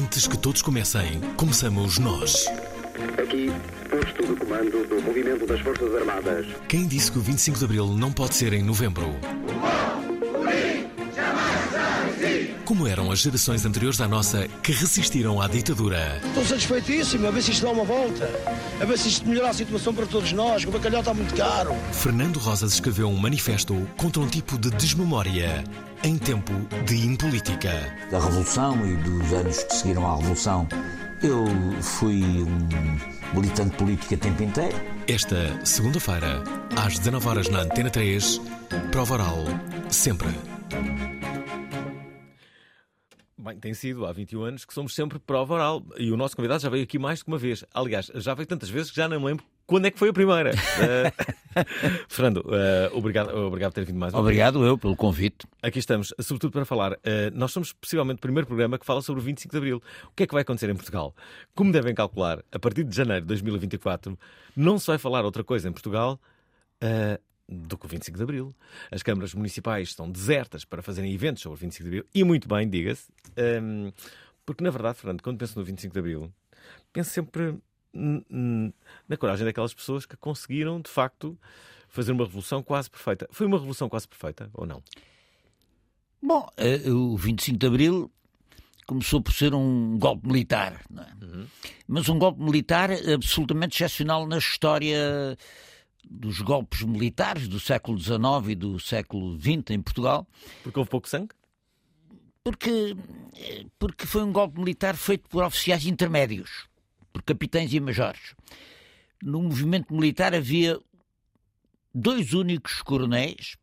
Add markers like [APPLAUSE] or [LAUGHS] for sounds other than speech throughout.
Antes que todos comecem, começamos nós. Aqui, posto de comando do movimento das Forças Armadas. Quem disse que o 25 de Abril não pode ser em novembro? Como eram as gerações anteriores à nossa que resistiram à ditadura? Estou satisfeitíssimo, a ver se isto dá uma volta. A ver se isto melhora a situação para todos nós, que o bacalhau está muito caro. Fernando Rosas escreveu um manifesto contra um tipo de desmemória em tempo de impolítica. da Revolução e dos anos que seguiram à Revolução, eu fui um militante político a tempo inteiro. Esta segunda-feira, às 19 horas na Antena 3, prova oral, sempre. Bem, tem sido há 21 anos que somos sempre prova oral. E o nosso convidado já veio aqui mais de uma vez. Aliás, já veio tantas vezes que já não me lembro quando é que foi a primeira. [LAUGHS] Eh, Fernando, eh, obrigado, obrigado por ter vindo mais uma vez. Obrigado eu pelo convite. Aqui estamos, sobretudo para falar. eh, nós somos possivelmente o primeiro programa que fala sobre o 25 de Abril. O que é que vai acontecer em Portugal? Como devem calcular, a partir de janeiro de 2024, não se vai falar outra coisa em Portugal do que o 25 de Abril. As câmaras municipais estão desertas para fazerem eventos sobre o 25 de Abril. E muito bem, diga-se. Ehm, porque, na verdade, Fernando, quando penso no 25 de Abril, penso sempre na coragem daquelas pessoas que conseguiram, de facto, fazer uma revolução quase perfeita. Foi uma revolução quase perfeita, ou não? Bom, eh, o 25 de Abril começou por ser um golpe militar, é? mas um golpe militar absolutamente excepcional na história dos golpes militares do século XIX e do século XX em Portugal. Porque houve pouco sangue? Porque, eh, porque foi um golpe militar feito por oficiais intermédios, por capitães e majores. No movimento militar havia dois únicos coronéis,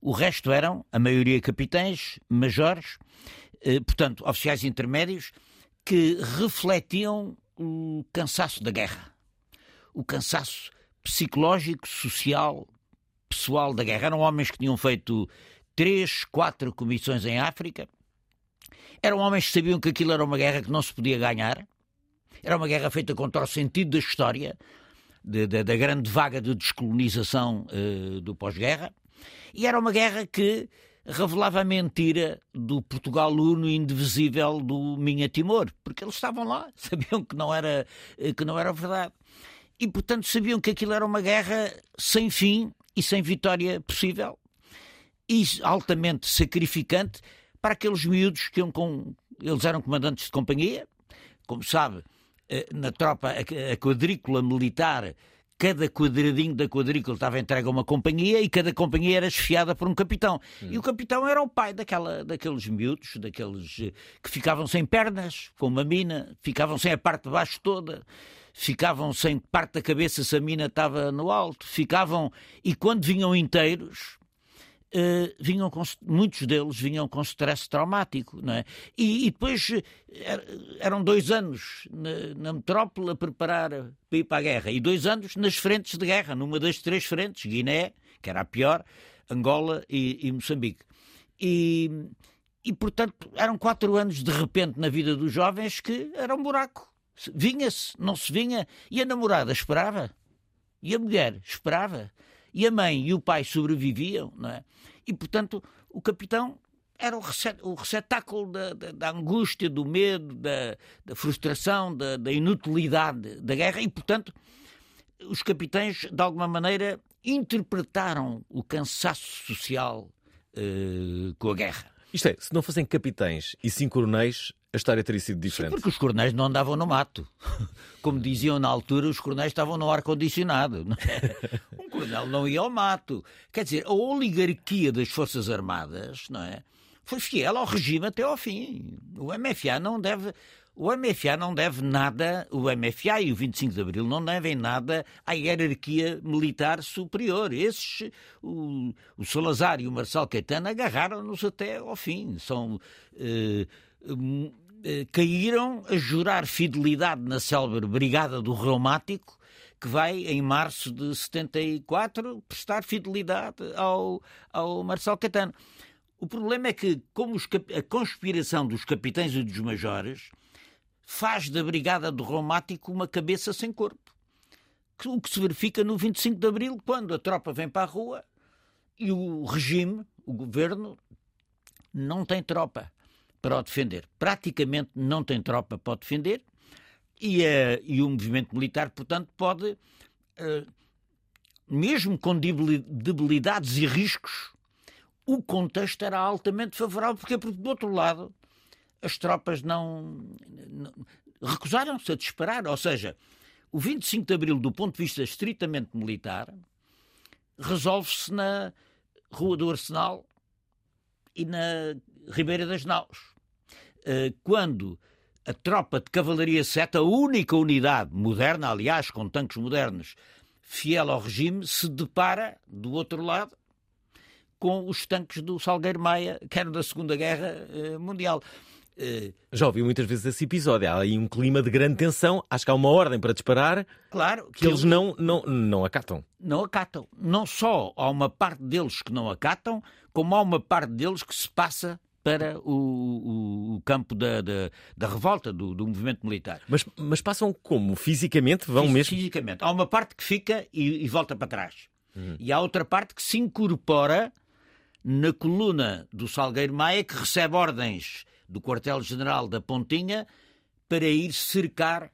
o resto eram, a maioria capitães, majores, eh, portanto, oficiais intermédios, que refletiam o cansaço da guerra. O cansaço psicológico, social, pessoal da guerra. Eram homens que tinham feito três, quatro comissões em África. Eram homens que sabiam que aquilo era uma guerra que não se podia ganhar. Era uma guerra feita contra o sentido da história, de- de- da grande vaga de descolonização eh, do pós-guerra. E era uma guerra que revelava a mentira do Portugal uno indivisível do Minha Timor, porque eles estavam lá, [LAUGHS] sabiam que não era, eh, que não era verdade. E, portanto, sabiam que aquilo era uma guerra sem fim e sem vitória possível e altamente sacrificante para aqueles miúdos que iam com. Eles eram comandantes de companhia, como sabe, eh, na tropa, a quadrícula militar, cada quadradinho da quadrícula estava entregue a uma companhia e cada companhia era esfiada por um capitão. E o capitão era o pai daquela, daqueles miúdos, daqueles eh, que ficavam sem pernas, com uma mina, ficavam sem a parte de baixo toda. Ficavam sem parte da cabeça se a mina estava no alto, ficavam e quando vinham inteiros, eh, vinham com, muitos deles vinham com stress traumático, não é? E, e depois er- eram dois anos na, na metrópole a preparar para ir para a guerra e dois anos nas frentes de guerra, numa das três frentes, Guiné, que era a pior, Angola e, e Moçambique. E, e, portanto, eram quatro anos de repente na vida dos jovens que era um buraco. Vinha-se, não se vinha, e a namorada esperava, e a mulher esperava, e a mãe e o pai sobreviviam, não é? E, portanto, o capitão era o, receptáculo da, da- da angústia, do medo, da, da frustração, da, da inutilidade da guerra, e, portanto, os capitães, de alguma maneira, interpretaram o cansaço social eh, com a guerra. Isto é, se não fossem capitães e sim coronéis, a história teria sido Sim, diferente. porque os coronéis não andavam no mato. [LAUGHS] Como diziam na altura, os coronéis estavam no ar-condicionado. é? [LAUGHS] Um coronel não ia ao mato. Quer dizer, a oligarquia das Forças Armadas não é? foi fiel ao regime até ao fim. O MFA não deve. O MFA não deve nada, o MFA e o 25 de Abril não devem nada à hierarquia militar superior. Esses, o, o Salazar e o Marcelo Caetano agarraram-nos até ao fim. São. eh, hum, eh, caíram a jurar fidelidade na célebre Brigada do Reumático, que vai, em março de 74, prestar fidelidade ao, ao Marcelo Caetano. O problema é que, como os a conspiração dos capitães e dos majores faz da Brigada do Reumático uma cabeça sem corpo. O que se verifica no 25 de Abril, quando a tropa vem para a rua e o regime, o governo, não tem tropa para o defender. Praticamente não tem tropa para o defender e, eh, e o movimento militar, portanto, pode, eh, mesmo com debili- debilidades e riscos, o contexto era altamente favorável, porque, porque do outro lado, as tropas não, não- recusaram-se a disparar. Ou seja, o 25 de Abril, do ponto de vista estritamente militar, resolve-se na Rua do Arsenal e na Ribeira das Naus. Eh, Quando a tropa de Cavalaria 7, a única unidade moderna, aliás, com tanques modernos, fiel ao regime, se depara, do outro lado, com os tanques do Salgueiro Maia, que eram da Segunda Guerra eh, Mundial. Eh, Já ouvi muitas vezes esse episódio. Há aí um clima de grande tensão. Acho que há uma ordem para disparar claro que eles não, não, não acatam. não acatam. Não só há uma parte deles que não acatam, como há uma parte deles que se passa para o, o- o campo da, da, da revolta, do, do movimento militar. Mas, mas passam como? Fisicamente? Vão Fis- mesmo? Fisicamente. Há uma parte que fica e, e volta para trás. E há outra parte que se incorpora na coluna do Salgueiro Maia, que recebe ordens do quartel-general da Pontinha para ir cercar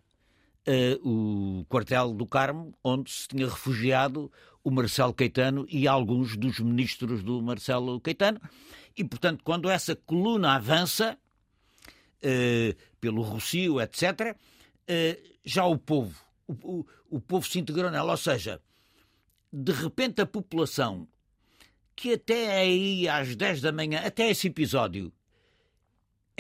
eh, o quartel do Carmo, onde se tinha refugiado o Marcelo Caetano e alguns dos ministros do Marcelo Caetano. E, portanto, quando essa coluna avança, eh, pelo Rocio, etc., eh, já o povo, o, o- o povo se integrou nela. Ou seja, de repente a população, que até aí às 10 da manhã, até esse episódio,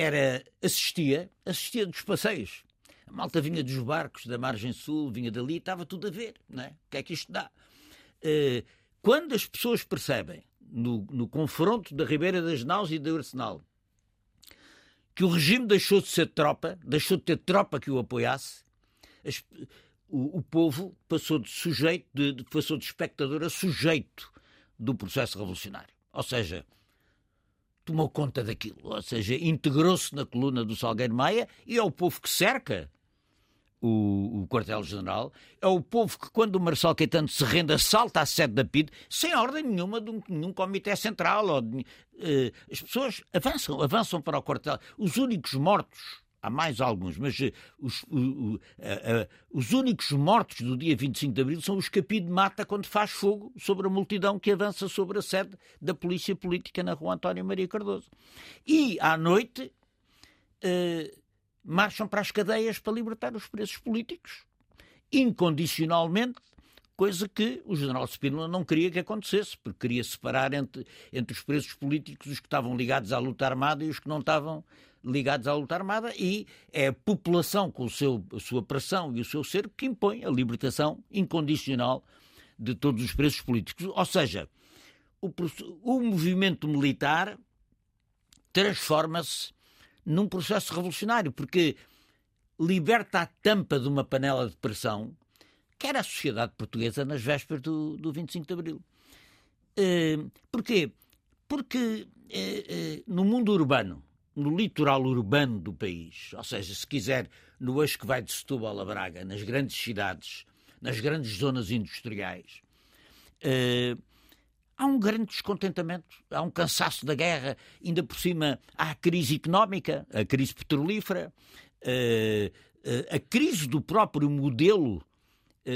era assistia, assistia dos passeios. A malta vinha dos barcos da margem sul, vinha dali, estava tudo a ver, não é? O que é que isto dá? Eh, quando as pessoas percebem, no, no confronto da Ribeira das Naus e do Arsenal, que o regime deixou de ser tropa, deixou de ter tropa que o apoiasse, as- o, o povo passou de sujeito, de, de- passou de espectador a sujeito do processo revolucionário. Ou seja, tomou conta daquilo, ou seja, integrou-se na coluna do Salgueiro Maia e é o povo que cerca o, o quartel-general, é o povo que, quando o Marcelo Caetano se rende, assalta a sede da PID, sem ordem nenhuma de um, nenhum comitê central. De- eh, as pessoas avançam, avançam para o quartel. Os únicos mortos, há mais alguns, mas eh, os, os únicos mortos do dia 25 de Abril são os que PID mata quando faz fogo sobre a multidão que avança sobre a sede da Polícia Política na rua António Maria Cardoso. E, à noite, eh, marcham para as cadeias para libertar os presos políticos, incondicionalmente, coisa que o general Spínola não queria que acontecesse, porque queria separar entre, entre os presos políticos os que estavam ligados à luta armada e os que não estavam ligados à luta armada, e é a população com o seu, a sua pressão e o seu cerco que impõe a libertação incondicional de todos os presos políticos. Ou seja, o, o movimento militar transforma-se num processo revolucionário, porque liberta a tampa de uma panela de pressão que era a sociedade portuguesa nas vésperas do, do 25 de Abril. Eh, porquê? Porque eh, eh, no mundo urbano, no litoral urbano do país, ou seja, se quiser, no eixo que vai de Setúbal a Braga, nas grandes cidades, nas grandes zonas industriais, eh, há um grande descontentamento, há um cansaço da guerra, ainda por cima há a crise económica, a crise petrolífera, eh, eh, a crise do próprio modelo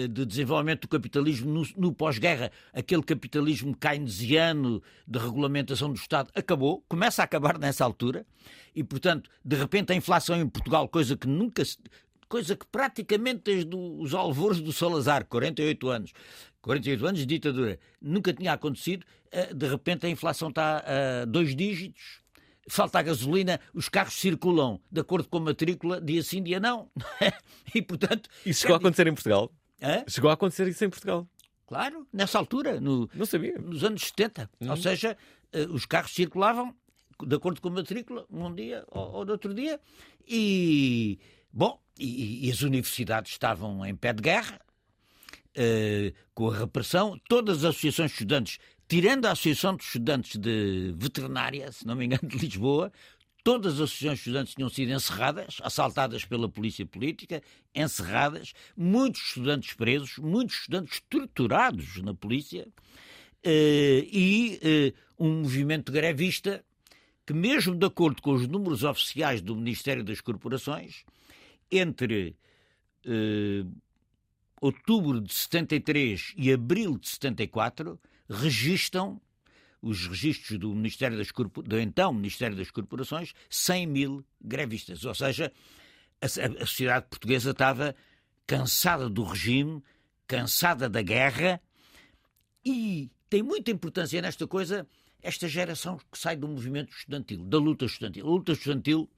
de desenvolvimento do capitalismo no, no pós-guerra, aquele capitalismo keynesiano de regulamentação do Estado, acabou, começa a acabar nessa altura, e, portanto, de repente a inflação em Portugal, coisa que nunca coisa que praticamente desde os alvores do Salazar, 48 anos, 48 anos de ditadura, nunca tinha acontecido, eh, de repente a inflação está a dois dígitos, falta a gasolina, os carros circulam de acordo com a matrícula, dia sim, dia não. [LAUGHS] e, portanto... Isso chegou a acontecer em Portugal? Hã? Chegou a acontecer isso em Portugal? Claro, nessa altura, no, Não sabia. nos anos 70. Ou seja, eh, os carros circulavam de acordo com a matrícula, um dia ou, ou no outro dia, e, bom, e, e as universidades estavam em pé de guerra, eh, com a repressão, todas as associações de estudantes, tirando a Associação de Estudantes de Veterinária, se não me engano, de Lisboa, todas as associações de estudantes tinham sido encerradas, assaltadas pela polícia política, encerradas, muitos estudantes presos, muitos estudantes torturados na polícia, eh, e eh, um movimento grevista que, mesmo de acordo com os números oficiais do Ministério das Corporações, entre eh, outubro de 73 e abril de 74, registam os registros do Ministério das Corpo- do então Ministério das Corporações 100 mil grevistas. Ou seja, a, a sociedade portuguesa estava cansada do regime, cansada da guerra e tem muita importância nesta coisa esta geração que sai do movimento estudantil, da luta estudantil. A luta estudantil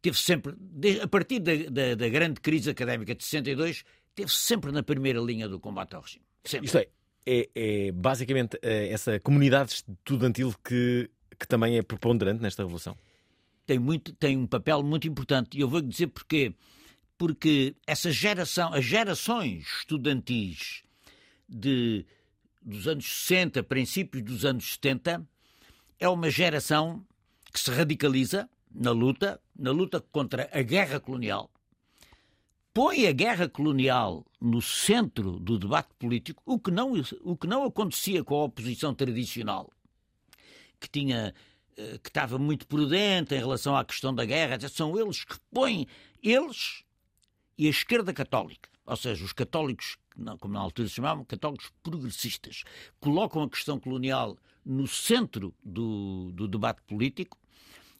teve sempre, a partir da, da- da grande crise académica de 62, teve sempre na primeira linha do combate ao regime. Sempre. Isto é, é, é basicamente eh, essa comunidade estudantil que, que também é preponderante nesta revolução. tem, muito, tem um papel muito importante. E eu vou dizer porquê. Porque essa geração, as gerações estudantis de, dos anos 60, princípios dos anos 70, é uma geração que se radicaliza na luta, na luta contra a guerra colonial, põe a guerra colonial no centro do debate político, o que não, o que não acontecia com a oposição tradicional, que tinha eh, que estava muito prudente em relação à questão da guerra, são eles que põem, eles e a esquerda católica, ou seja, os católicos, como na altura se chamavam, católicos progressistas, colocam a questão colonial no centro do, do debate político.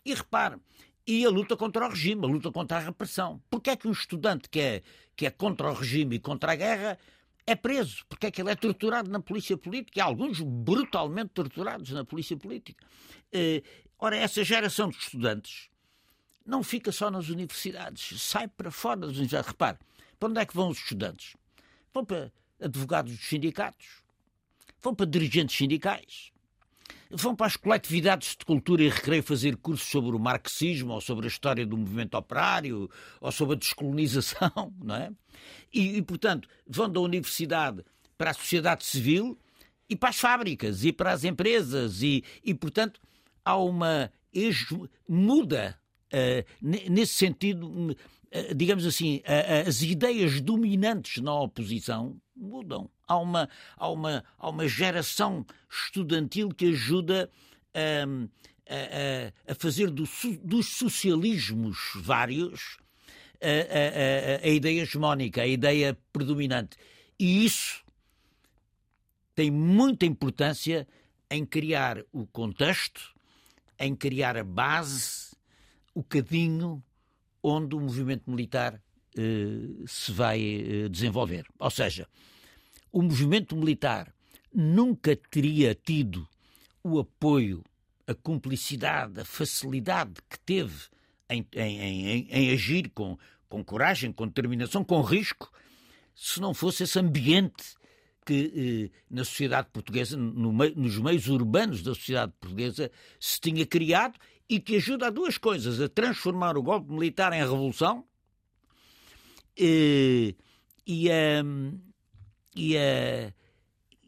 E repare, e a luta contra o regime, a luta contra a repressão. Porquê é que um estudante que é, que é contra o regime e contra a guerra é preso? Porque é que ele é torturado na polícia política? Há alguns brutalmente torturados na polícia política. Eh, ora, essa geração de estudantes não fica só nas universidades, sai para fora das universidades. Repare, para onde é que vão os estudantes? Vão para advogados dos sindicatos, vão para dirigentes sindicais, vão para as coletividades de cultura e recreio fazer cursos sobre o marxismo ou sobre a história do movimento operário ou sobre a descolonização, [LAUGHS] não é? E, e, portanto, vão da universidade para a sociedade civil e para as fábricas e para as empresas e, e portanto, há uma muda eh, ne- nesse sentido, hum, eh, digamos assim, as ideias dominantes na oposição mudam. Há uma, há uma, há uma geração estudantil que ajuda hum, a, a- a fazer do dos socialismos vários a, a- ideia hegemónica, a ideia predominante. E isso tem muita importância em criar o contexto, em criar a base, o cadinho onde o movimento militar se vai eh, desenvolver. Ou seja, o movimento militar nunca teria tido o apoio, a cumplicidade, a facilidade que teve em, em- em- em agir com, com coragem, com determinação, com risco, se não fosse esse ambiente que eh, na sociedade portuguesa, no mei- nos meios urbanos da sociedade portuguesa, se tinha criado e que ajuda a duas coisas: a transformar o golpe militar em revolução eh, e a. E a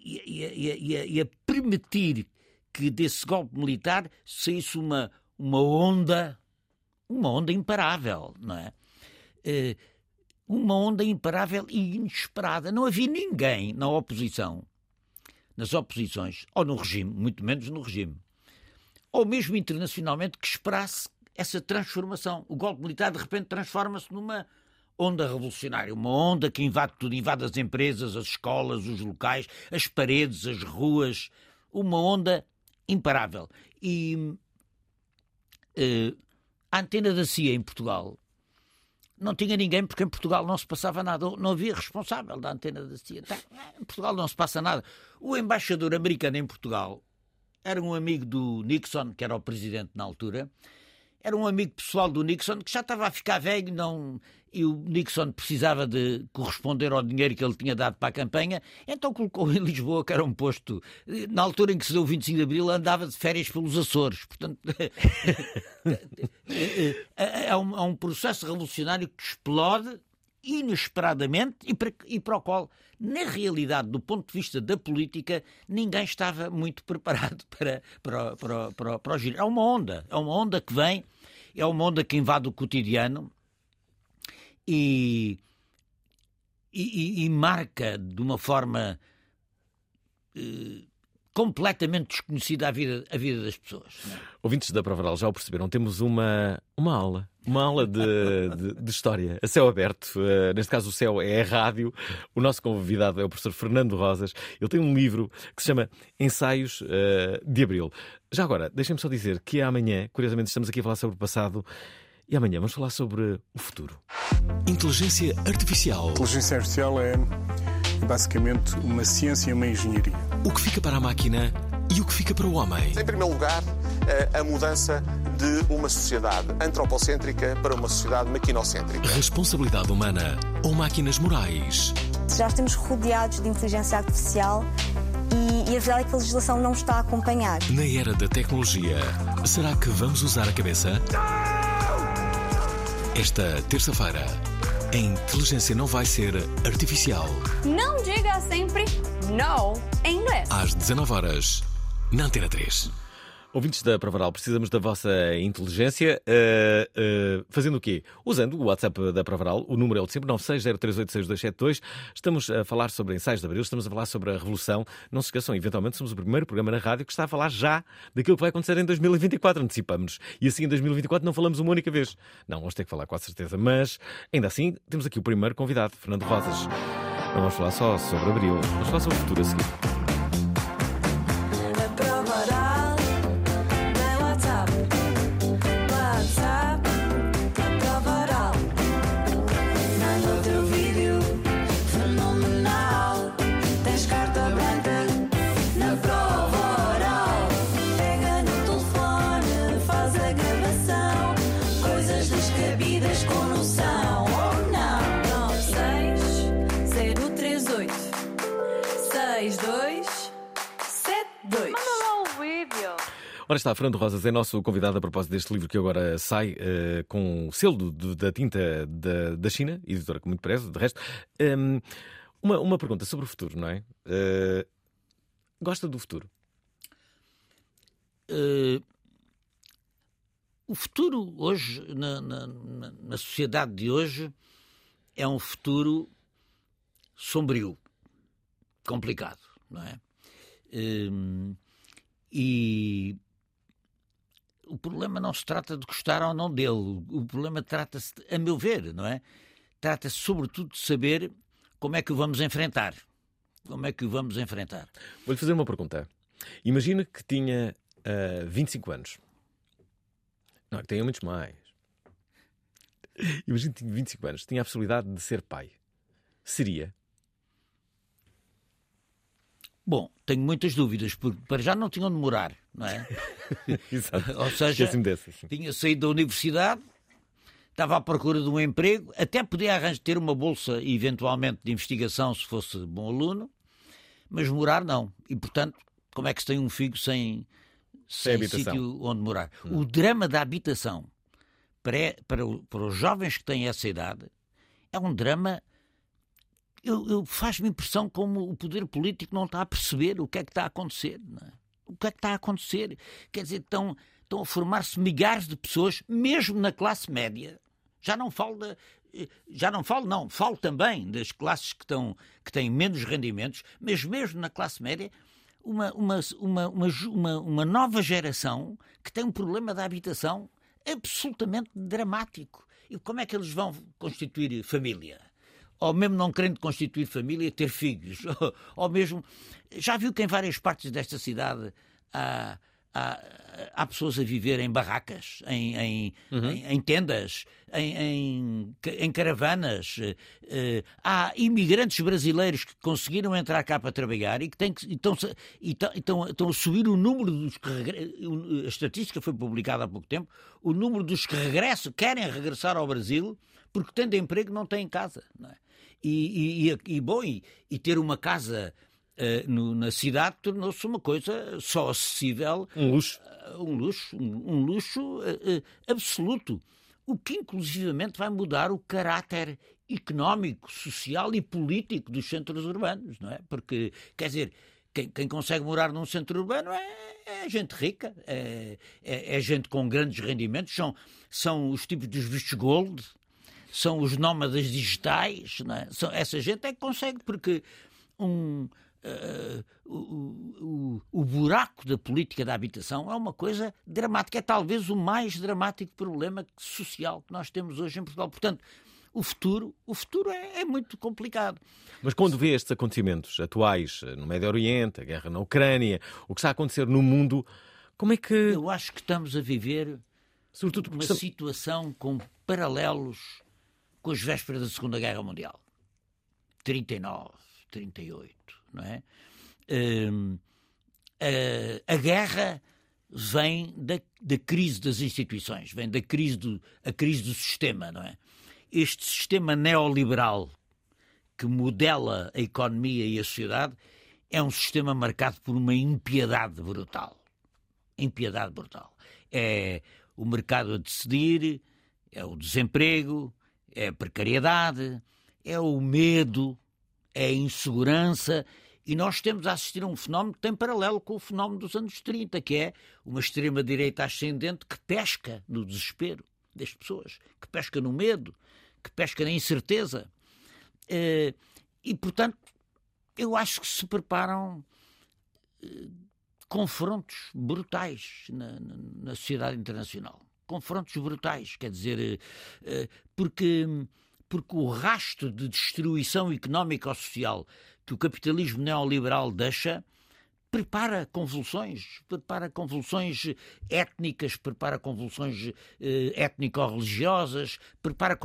e, a- e a- e a- e a permitir que desse golpe militar saísse uma, uma onda, uma onda imparável, não é? Eh, uma onda imparável e inesperada. Não havia ninguém na oposição, nas oposições, ou no regime, muito menos no regime, ou mesmo internacionalmente, que esperasse essa transformação. O golpe militar, de repente, transforma-se numa onda revolucionária, uma onda que invade tudo, invade as empresas, as escolas, os locais, as paredes, as ruas, uma onda imparável. E uh, a antena da CIA em Portugal não tinha ninguém, porque em Portugal não se passava nada, não havia responsável da antena da CIA. Tá, em Portugal não se passa nada. O embaixador americano em Portugal era um amigo do Nixon, que era o presidente na altura, era um amigo pessoal do Nixon que já estava a ficar velho não, e o Nixon precisava de corresponder ao dinheiro que ele tinha dado para a campanha, então colocou em Lisboa, que era um posto. Na altura em que se deu o 25 de Abril, andava de férias pelos Açores. Portanto, [LAUGHS] é, um, é um processo revolucionário que explode inesperadamente e para, e para o qual, na realidade, do ponto de vista da política, ninguém estava muito preparado [LAUGHS] para, para, para, para, para o giro. É uma onda, é uma onda que vem é uma onda que invade o cotidiano e, e, e marca de uma forma eh, completamente desconhecida a vida, a vida das pessoas. É? Ouvintes da Provaral já o perceberam, temos uma, uma aula, uma aula de, de, de história, a céu aberto. Uh, neste caso, o céu é a rádio. O nosso convidado é o professor Fernando Rosas. Ele tem um livro que se chama Ensaios uh, de Abril. Já agora, deixem-me só dizer que amanhã, curiosamente, estamos aqui a falar sobre o passado. E amanhã vamos falar sobre o futuro. Inteligência Artificial. Inteligência Artificial é basicamente uma ciência e uma engenharia. O que fica para a máquina e o que fica para o homem. Em primeiro lugar, eh, a mudança de uma sociedade antropocêntrica para uma sociedade maquinocêntrica. Responsabilidade humana ou máquinas morais. Já estamos rodeados de inteligência artificial e, e, a verdade é que a legislação não está a acompanhar. Na era da tecnologia, será que vamos usar a cabeça? Esta terça-feira, a inteligência não vai ser artificial. Não diga sempre não em inglês. Às 19 horas, na Antena 3. Ouvintes da Provaral, precisamos da vossa inteligência. Uh, uh, fazendo o quê? Usando o WhatsApp da Provaral, o número é o de sempre, 960386272. Estamos a falar sobre ensaios de abril, estamos a falar sobre a Revolução. Não se esqueçam, eventualmente somos o primeiro programa na rádio que está a falar já daquilo que vai acontecer em 2024. Antecipamos. E assim em 2024 não falamos uma única vez. Não, vamos ter que falar com a certeza. Mas, ainda assim, temos aqui o primeiro convidado, Fernando Rosas. Não vamos falar só sobre abril, vamos falar sobre o futuro a seguir. Ora está, Fernando Rosas é nosso convidado a propósito deste livro que agora sai uh, com o selo do, da tinta da, da China, editora com muito prezo, de resto. Um, uma, uma pergunta sobre o futuro, não é? Uh, gosta do futuro? Uh, o futuro hoje, na, na, na, sociedade de hoje, é um futuro sombrio, complicado, não é? E o problema não se trata de gostar ou não dele. O problema trata-se, a meu ver, não é? Trata-se sobretudo de saber como é que o vamos enfrentar. Como é que o vamos enfrentar? Vou-lhe fazer uma pergunta. Imagina que tinha uh, ah, 25 anos. Não, que tenha muitos mais. Imagina que tinha 25 anos. Tinha a possibilidade de ser pai. Seria? Bom, tenho muitas dúvidas, porque para já não tinham de morar, não é? [LAUGHS] Exato. Ou seja, tinha saído da universidade, estava à procura de um emprego, até podia arranjar, ter uma bolsa, eventualmente, de investigação, se fosse bom aluno, mas morar não. E, portanto, como é que se tem um filho sem, sem, sem sítio onde morar? Hum. O drama da habitação para, para, para os jovens que têm essa idade é um drama eu, eu faz-me impressão como o poder político não está a perceber o que é que está a acontecer. É? O que é que está a acontecer? Quer dizer, estão, estão a formar-se milhares de pessoas, mesmo na classe média. Já não falo da, já não falo, não, falo também das classes que, estão, que têm menos rendimentos, mas mesmo na classe média, uma, uma, uma, uma, uma nova geração que tem um problema da habitação absolutamente dramático E como é que eles vão constituir família? Ou mesmo não querendo constituir família, ter filhos? [LAUGHS] Ou mesmo. Já viu que em várias partes desta cidade há, há, há pessoas a viver em barracas, em, em, uhum. em, em tendas, em, caravanas. Uh, há imigrantes brasileiros que conseguiram entrar cá para trabalhar e que têm que, estão, estão, estão a subir o número dos que regressam. A estatística foi publicada há pouco tempo. O número dos que regressam, querem regressar ao Brasil porque tendo emprego não têm casa. Não é? E, e, e, bom, e, e ter uma casa uh, no, na cidade tornou-se uma coisa só acessível. Um luxo. Uh, um luxo, um, um luxo uh, absoluto. O que inclusivamente vai mudar o caráter económico, social e político dos centros urbanos, não é? Porque, quer dizer, quem, quem consegue morar num centro urbano é, é gente rica, é, é, é, gente com grandes rendimentos, são, são os tipos dos vistos gold, são os nómadas digitais, é? são, essa gente é que consegue, porque um, uh, o, o, o, buraco da política da habitação é uma coisa dramática, é talvez o mais dramático problema social que nós temos hoje em Portugal. Portanto, o futuro, o futuro é, é, muito complicado. Mas quando vê estes acontecimentos atuais eh, no Médio Oriente, a guerra na Ucrânia, o que está a acontecer no mundo, como é que. Eu acho que estamos a viver Sobretudo uma estamos... situação com paralelos com as vésperas da Segunda Guerra Mundial. 39, 38, não é? Uh, a, a, guerra vem da, da, crise das instituições, vem da crise do, a crise do sistema, não é? Este sistema neoliberal que modela a economia e a sociedade é um sistema marcado por uma impiedade brutal. Impiedade brutal. É o mercado a decidir, é o desemprego, é a precariedade, é o medo, é a insegurança. E nós temos a assistir a um fenómeno que tem paralelo com o fenómeno dos anos 30, que é uma extrema-direita ascendente que pesca no desespero das pessoas, que pesca no medo, que pesca na incerteza. Eh, e, portanto, eu acho que se preparam eh, confrontos brutais na, na, na sociedade internacional confrontos brutais, quer dizer, eh, eh, porque, porque o rastro de destruição económica ou social que o capitalismo neoliberal deixa prepara convulsões, prepara convulsões étnicas, prepara convulsões eh, étnico-religiosas, prepara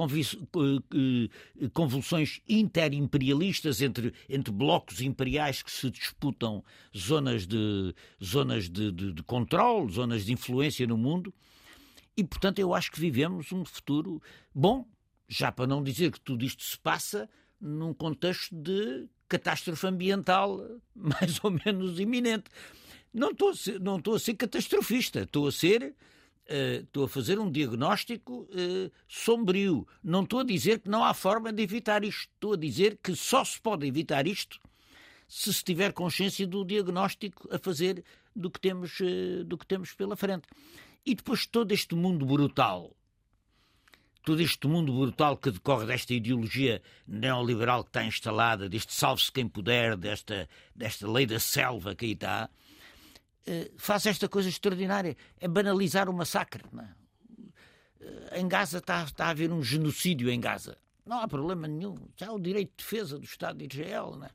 convulsões interimperialistas entre, entre blocos imperiais que se disputam zonas de, zonas de, de, de controle, zonas de influência no mundo. E, portanto, eu acho que vivemos um futuro bom, já para não dizer que tudo isto se passa num contexto de catástrofe ambiental [LAUGHS] mais ou menos iminente. Não estou a ser, não estou a ser catastrofista, estou a ser. Uh, estou a fazer um diagnóstico uh, sombrio. Não estou a dizer que não há forma de evitar isto. Estou a dizer que só se pode evitar isto se se tiver consciência do diagnóstico a fazer do que temos, uh, do que temos pela frente. E depois todo este mundo brutal, todo este mundo brutal que decorre desta ideologia neoliberal que está instalada, deste salve-se quem puder, desta, desta lei da selva que aí está, eh, faz esta coisa extraordinária, é banalizar o massacre. É? Em Gaza está, está a haver um genocídio em Gaza. Não há problema nenhum. É o direito de defesa do Estado de Israel. Não é?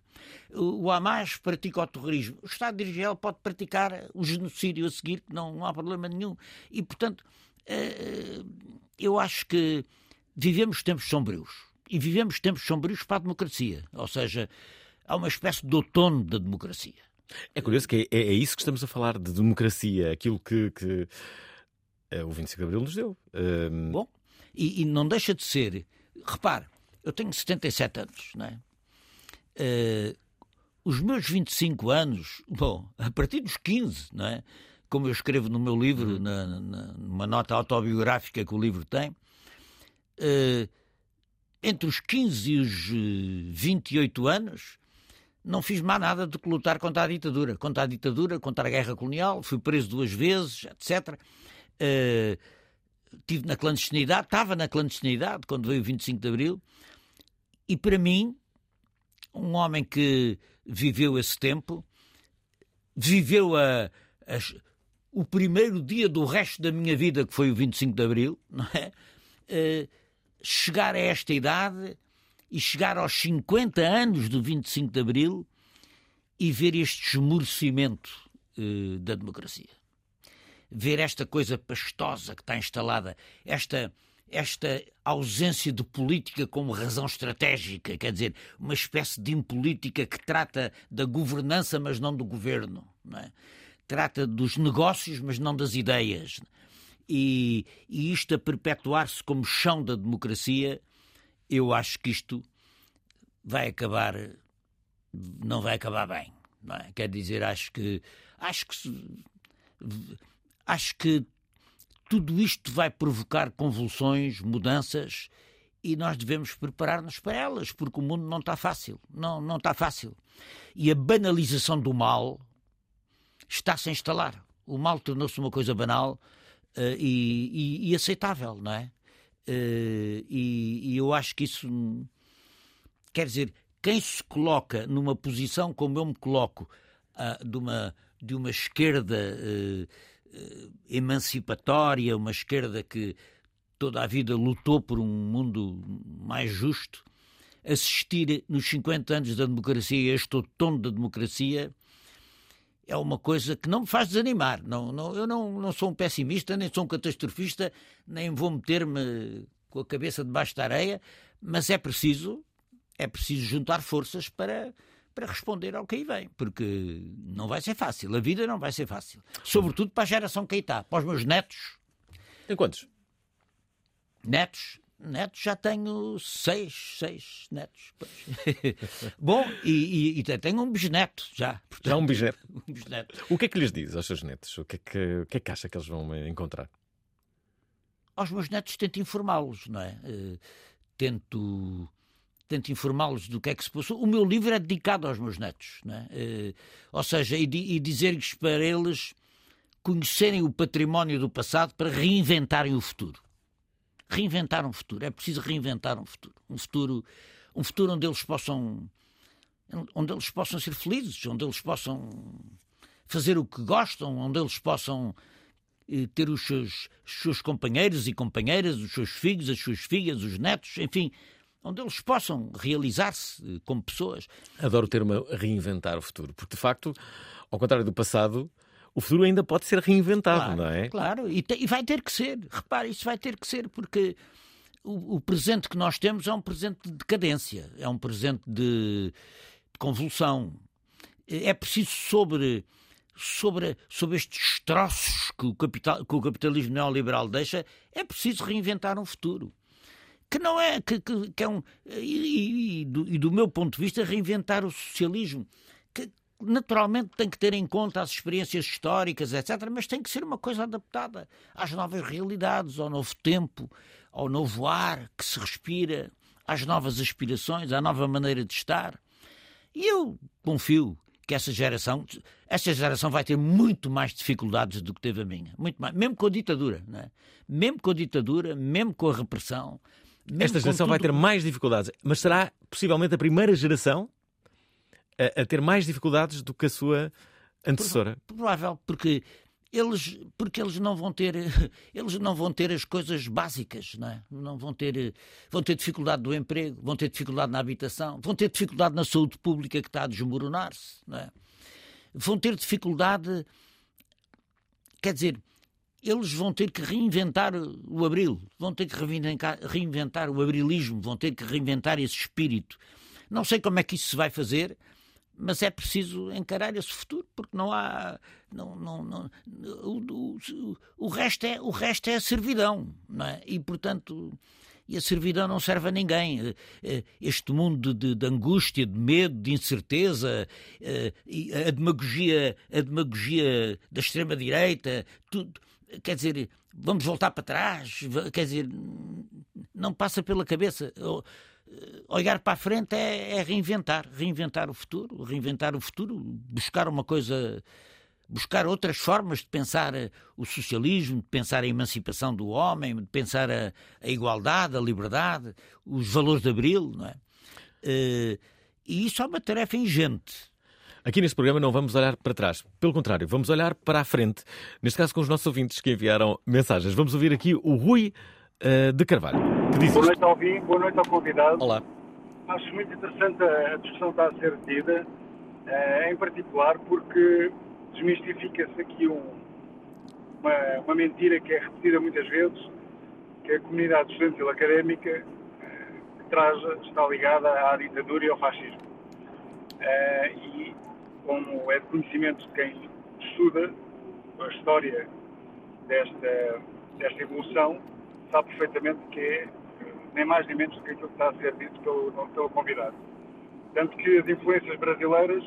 O Hamas pratica o terrorismo. O Estado de Israel pode praticar o genocídio a seguir, que não, não há problema nenhum. E, portanto, eh, eu acho que vivemos tempos sombrios. E vivemos tempos sombrios para a democracia. Ou seja, há uma espécie de outono da democracia. É curioso que é, é isso que estamos a falar, de democracia, aquilo que, que é, o 25 de Abril nos deu. Um... Bom, e, e, não deixa de ser repare, eu tenho 77 anos, não é? Uh, os meus 25 anos, bom, a partir dos 15, não é? Como eu escrevo no meu livro, uhum. na, na, numa nota autobiográfica que o livro tem, uh, entre os 15 e os 28 eh, anos, não fiz mais nada do que lutar contra a ditadura. Contra a ditadura, contra a guerra colonial, fui preso duas vezes, etc. Uh, estive na clandestinidade, estava na clandestinidade quando veio o 25 de Abril, e para mim, um homem que viveu esse tempo, viveu a, a, o primeiro dia do resto da minha vida, que foi o 25 de Abril, não é? Uh, chegar a esta idade e chegar aos 50 anos do 25 de Abril e ver este esmorecimento uh, da democracia. Ver esta coisa pastosa que está instalada, esta, esta ausência de política como razão estratégica, quer dizer, uma espécie de impolítica que trata da governança, mas não do governo. Não é? Trata dos negócios, mas não das ideias. E, e isto a perpetuar-se como chão da democracia, eu acho que isto vai acabar, não vai acabar bem. É? Quer dizer, acho que acho que acho que tudo isto vai provocar convulsões, mudanças e nós devemos preparar-nos para elas, porque o mundo não está fácil, não não está fácil. E a banalização do mal está-se a instalar. O mal tornou-se uma coisa banal uh, e, e, e, aceitável, não é? Uh, e, e eu acho que isso quer dizer quem se coloca numa posição como eu me coloco, uh, de, uma, de uma esquerda uh, emancipatória, uma esquerda que toda a vida lutou por um mundo mais justo, assistir nos 50 anos da democracia, este outono da democracia, é uma coisa que não me faz desanimar. Não, não, eu não, não sou um pessimista, nem sou um catastrofista, nem vou meter-me com a cabeça debaixo da areia, mas é preciso é preciso juntar forças para, para responder ao que aí vem, porque não vai ser fácil. A vida não vai ser fácil. Sobretudo para a geração que aí está, para os meus netos. Em quantos? Netos? Netos já tenho seis, seis netos. [LAUGHS] Bom, e, e, e, tenho um bisneto já. Portanto, já um bisneto. [LAUGHS] um bisneto. O que é que lhes diz aos seus netos? O que é que, o que, é que acha que eles vão encontrar? Aos meus netos tento informá-los, não é? Uh, tento tento informá-los do que é que se passou. O meu livro é dedicado aos meus netos, é? ou seja, e, e dizer-lhes para eles conhecerem o património do passado para reinventarem o futuro. Reinventar um futuro. É preciso reinventar um futuro. Um futuro, um futuro onde eles possam onde eles possam ser felizes, onde eles possam fazer o que gostam, onde eles possam eh, ter os seus, os seus companheiros e companheiras, os seus filhos, as suas filhas, os netos, enfim, onde eles possam realizar-se eh, como pessoas. Adoro o termo reinventar o futuro, porque de facto, ao contrário do passado, o futuro ainda pode ser reinventado, claro, não é? Claro, e, te, e, vai ter que ser. Repare, isso vai ter que ser, porque o, o, presente que nós temos é um presente de decadência, é um presente de, de convulsão. É preciso sobre. Sobre, sobre estes destroços que o, capital, que o capitalismo neoliberal deixa, é preciso reinventar um futuro que não é que, que, que é um e, e, do, e, do, meu ponto de vista reinventar o socialismo que naturalmente tem que ter em conta as experiências históricas etc mas tem que ser uma coisa adaptada às novas realidades ao novo tempo ao novo ar que se respira às novas aspirações à nova maneira de estar e eu confio que essa geração, esta geração vai ter muito mais dificuldades do que teve a minha, muito mais, mesmo com a ditadura, é? mesmo com a ditadura, mesmo com a repressão, esta geração tudo... vai ter mais dificuldades, mas será possivelmente a primeira geração a, a ter mais dificuldades do que a sua antecessora? Provável, porque eles porque eles não vão ter [LAUGHS] eles não vão ter as coisas básicas não, é? não vão ter vão ter dificuldade do emprego vão ter dificuldade na habitação vão ter dificuldade na saúde pública que está a desmoronar-se é? vão ter dificuldade quer dizer eles vão ter que reinventar o abril, vão ter que reinventar o abrilismo, vão ter que reinventar esse espírito. Não sei como é que isso se vai fazer, mas é preciso encarar esse futuro, porque não há. Não, não, não, o, o, resto é, o resto é a servidão, não é? E, portanto. E a servidão não serve a ninguém. Este mundo de, de angústia, de medo, de incerteza, a demagogia, a demagogia da extrema-direita, tudo, quer dizer, vamos voltar para trás, quer dizer, não passa pela cabeça. Olhar para a frente é, é reinventar, reinventar o futuro, reinventar o futuro, buscar uma coisa buscar outras formas de pensar o socialismo, de pensar a emancipação do homem, de pensar a, a igualdade, a liberdade, os valores de Abril, não é? Uh, e isso é uma tarefa ingente. Aqui neste programa não vamos olhar para trás. Pelo contrário, vamos olhar para a frente. Neste caso com os nossos ouvintes que enviaram mensagens. Vamos ouvir aqui o Rui uh, de Carvalho, que diz Boa noite ao vinho, boa noite ao convidado. Olá. Acho muito interessante a discussão que está a ser tida, uh, em particular porque desmistifica-se aqui um, uma, uma, mentira que é repetida muitas vezes, que a comunidade estudantil académica uh, que traz, está ligada à ditadura e ao fascismo. e, como é de conhecimento de quem estuda a história desta, desta evolução, sabe perfeitamente que é nem mais nem menos do que aquilo que está a ser dito pelo, pelo convidado. Tanto que as influências brasileiras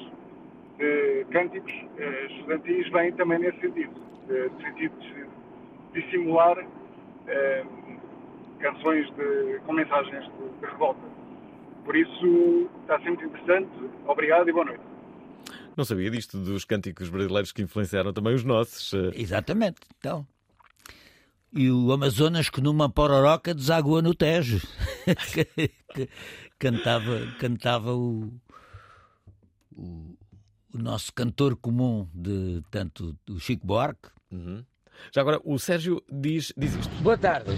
de cânticos eh, estudantis vêm também nesse sentido, de, sentido de dissimular eh, canções de, com mensagens de, de revolta. Por isso, está muito interessante. Obrigado e boa noite. Não sabia disto dos cânticos brasileiros que influenciaram também os nossos. Exatamente. Então, e o Amazonas que numa pororoca deságua no Tejo. [LAUGHS] cantava, cantava o, o, o, nosso cantor comum de tanto o Chico Buarque. Uhum. Já agora, o Sérgio diz, diz isto. Boa tarde.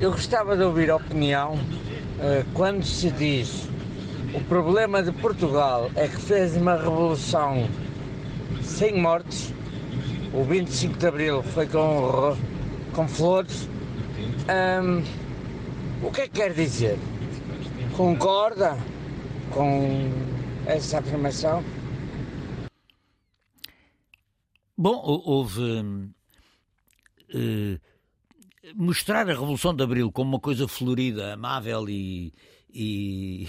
Eu gostava de ouvir a opinião uh, quando se diz o problema de Portugal é que fez uma revolução sem mortes. O 25 de Abril foi com com flores. Um, o que é que quer dizer? Concorda com essa afirmação? Bom, houve. Uh, mostrar a Revolução de Abril como uma coisa florida, amável e, e,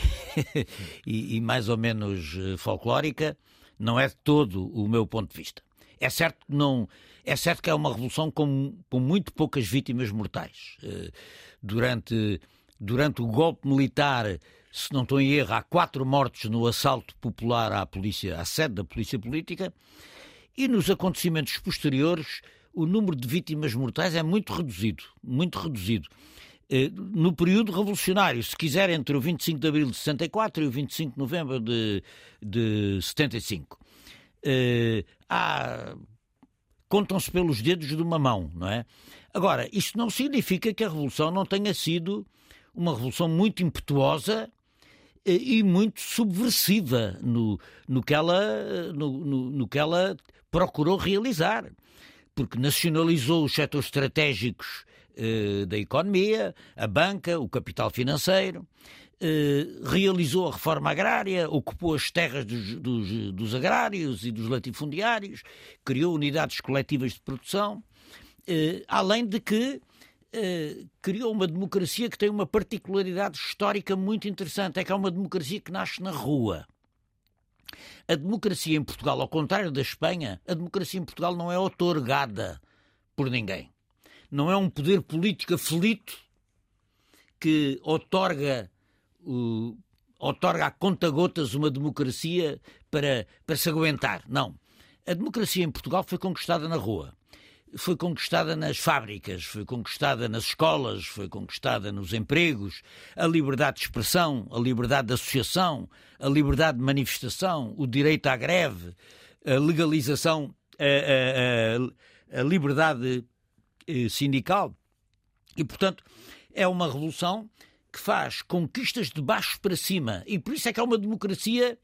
[LAUGHS] e, e, mais ou menos eh, folclórica não é todo o meu ponto de vista. É certo que não, é certo que é uma revolução com, com muito poucas vítimas mortais. Eh, durante, durante o golpe militar, se não estou em erro, há quatro mortos no assalto popular à polícia, à sede da polícia política, e nos acontecimentos posteriores o número de vítimas mortais é muito reduzido, muito reduzido. Eh, no período revolucionário, se quiser, entre o 25 de abril de 64 e o 25 de novembro de, de 75. Eh, há contam-se pelos dedos de uma mão, não é? Agora, isto não significa que a revolução não tenha sido uma revolução muito impetuosa eh, e muito subversiva no, no, que, ela, no, no, no que ela procurou realizar. Porque nacionalizou os setores estratégicos da economia, a banca, o capital financeiro, eh, realizou a reforma agrária, ocupou as terras dos, dos, dos, agrários e dos latifundiários, criou unidades coletivas de produção, eh, além de que eh, criou uma democracia que tem uma particularidade histórica muito interessante: é que é uma democracia que nasce na rua. A democracia em Portugal, ao contrário da Espanha, a democracia em Portugal não é otorgada por ninguém. Não é um poder político aflito que otorga uh, otorga a conta-gotas uma democracia para, para se aguentar. Não. A democracia em Portugal foi conquistada na rua. Foi conquistada nas fábricas, foi conquistada nas escolas, foi conquistada nos empregos, a liberdade de expressão, a liberdade de associação, a liberdade de manifestação, o direito à greve, a legalização, a, a, a, a liberdade sindical. E, portanto, é uma revolução que faz conquistas de baixo para cima. E por isso é que é uma democracia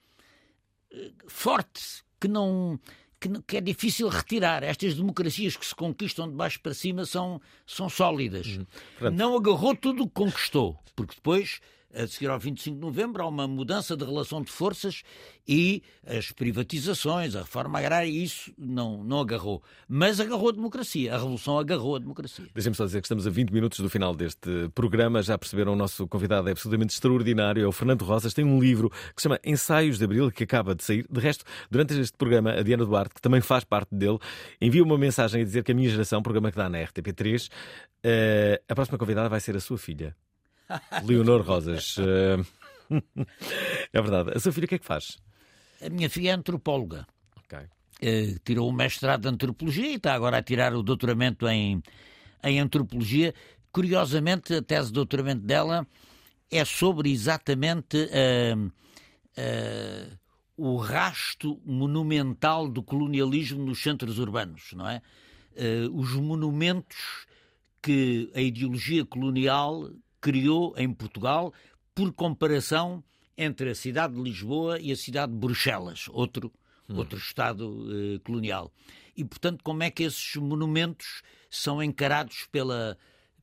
eh, forte, que não. Que, é difícil retirar. Estas democracias que se conquistam de baixo para cima são, são sólidas. Hum, não agarrou tudo o que conquistou, porque depois a seguir ao 25 de novembro, há uma mudança de relação de forças e as privatizações, a reforma agrária, isso não, não agarrou. Mas agarrou a democracia. A revolução agarrou a democracia. Deixem-me só dizer que estamos a 20 minutos do final deste programa. Já perceberam, o nosso convidado é absolutamente extraordinário. É o Fernando Rosas. Tem um livro que se chama Ensaios de Abril, que acaba de sair. De resto, durante este programa, a Diana Duarte, que também faz parte dele, envia uma mensagem a dizer que a minha geração, programa que dá na RTP3, uh, eh, a próxima convidada vai ser a sua filha. [LAUGHS] Leonor Rosas. Eh, [LAUGHS] é verdade. A sua filha o que é que faz? A minha filha é antropóloga. Okay. Uh, tirou o mestrado de antropologia e está agora a tirar o doutoramento em, em antropologia. Curiosamente, a tese de doutoramento dela é sobre exatamente uh, uh, o rasto monumental do colonialismo nos centros urbanos, não é? os monumentos que a ideologia colonial criou em Portugal por comparação entre a cidade de Lisboa e a cidade de Bruxelas, outro, hum. outro Estado eh, colonial. E, portanto, como é que esses monumentos são encarados pela,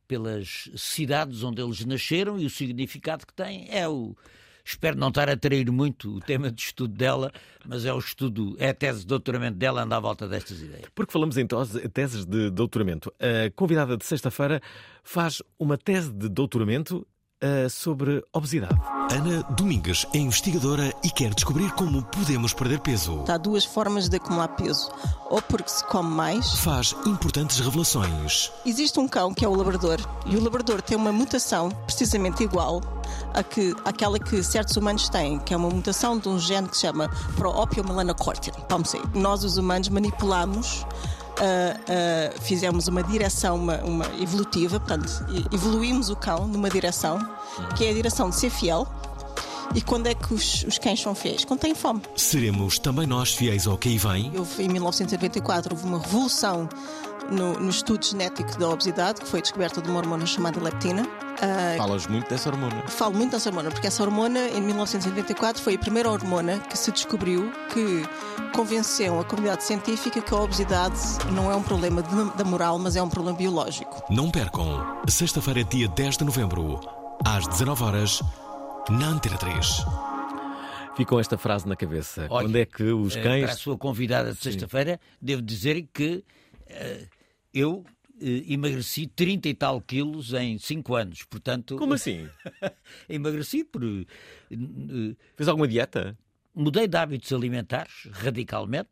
pelas cidades onde eles nasceram e o significado que têm é o. Espero não estar a trair muito o tema de estudo dela, mas é o estudo, é a tese de doutoramento dela, anda à volta destas ideias. Porque falamos em teses de doutoramento. A convidada de sexta-feira faz uma tese de doutoramento uh, sobre obesidade. Ana Domingues é investigadora e quer descobrir como podemos perder peso. Há duas formas de acumular peso. Ou porque se come mais. Faz importantes revelações. Existe um cão que é o labrador. E o labrador tem uma mutação precisamente igual a que, àquela que certos humanos têm, que é uma mutação de um gene que se chama Pro-Opiomelanocortin. Nós, os humanos, manipulamos uh, uh, fizemos uma direção uma, uma, evolutiva, portanto, evoluímos o cão numa direção, que é a direção de ser fiel. E quando é que os, os cães são fiéis? Quando têm fome. Seremos também nós fiéis ao que aí vem? Houve, em 1994 houve uma revolução no, no, estudo genético da obesidade, que foi descoberta de uma hormona chamada leptina. Uh, Falas muito dessa hormona. Falo muito dessa hormona, porque essa hormona, em 1994, foi a primeira hormona que se descobriu que convenceu a comunidade científica que a obesidade não é um problema de, da moral, mas é um problema biológico. Não percam, sexta-feira, dia 10 de novembro, às 19 horas, na Antena 3. Ficou esta frase na cabeça. Olha, Quando é que os eh, cães. Para a sua convidada de sexta-feira, devo dizer que uh, eu emagreci 30 e tal quilos em 5 anos. Portanto. Como assim? [LAUGHS] emagreci por. Uh, Fez alguma dieta? mudei de hábitos alimentares radicalmente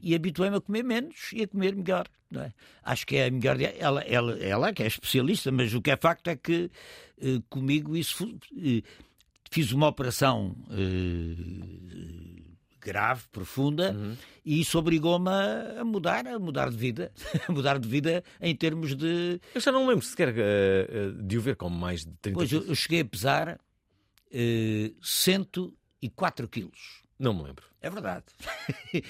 e habituei-me a comer menos e a comer melhor. É? Acho que é a melhor. Ela, ela, ela que é especialista, mas o que é facto é que eh, comigo isso. Eh, fiz uma operação eh, grave, profunda, uhum. e isso obrigou-me a, mudar, a mudar de vida, [LAUGHS] a mudar de vida em termos de. Eu já não lembro sequer uh, de o ver como mais de 30 Pois eu, eu cheguei a pesar uh, 100 e 4 quilos. Não me lembro. É verdade.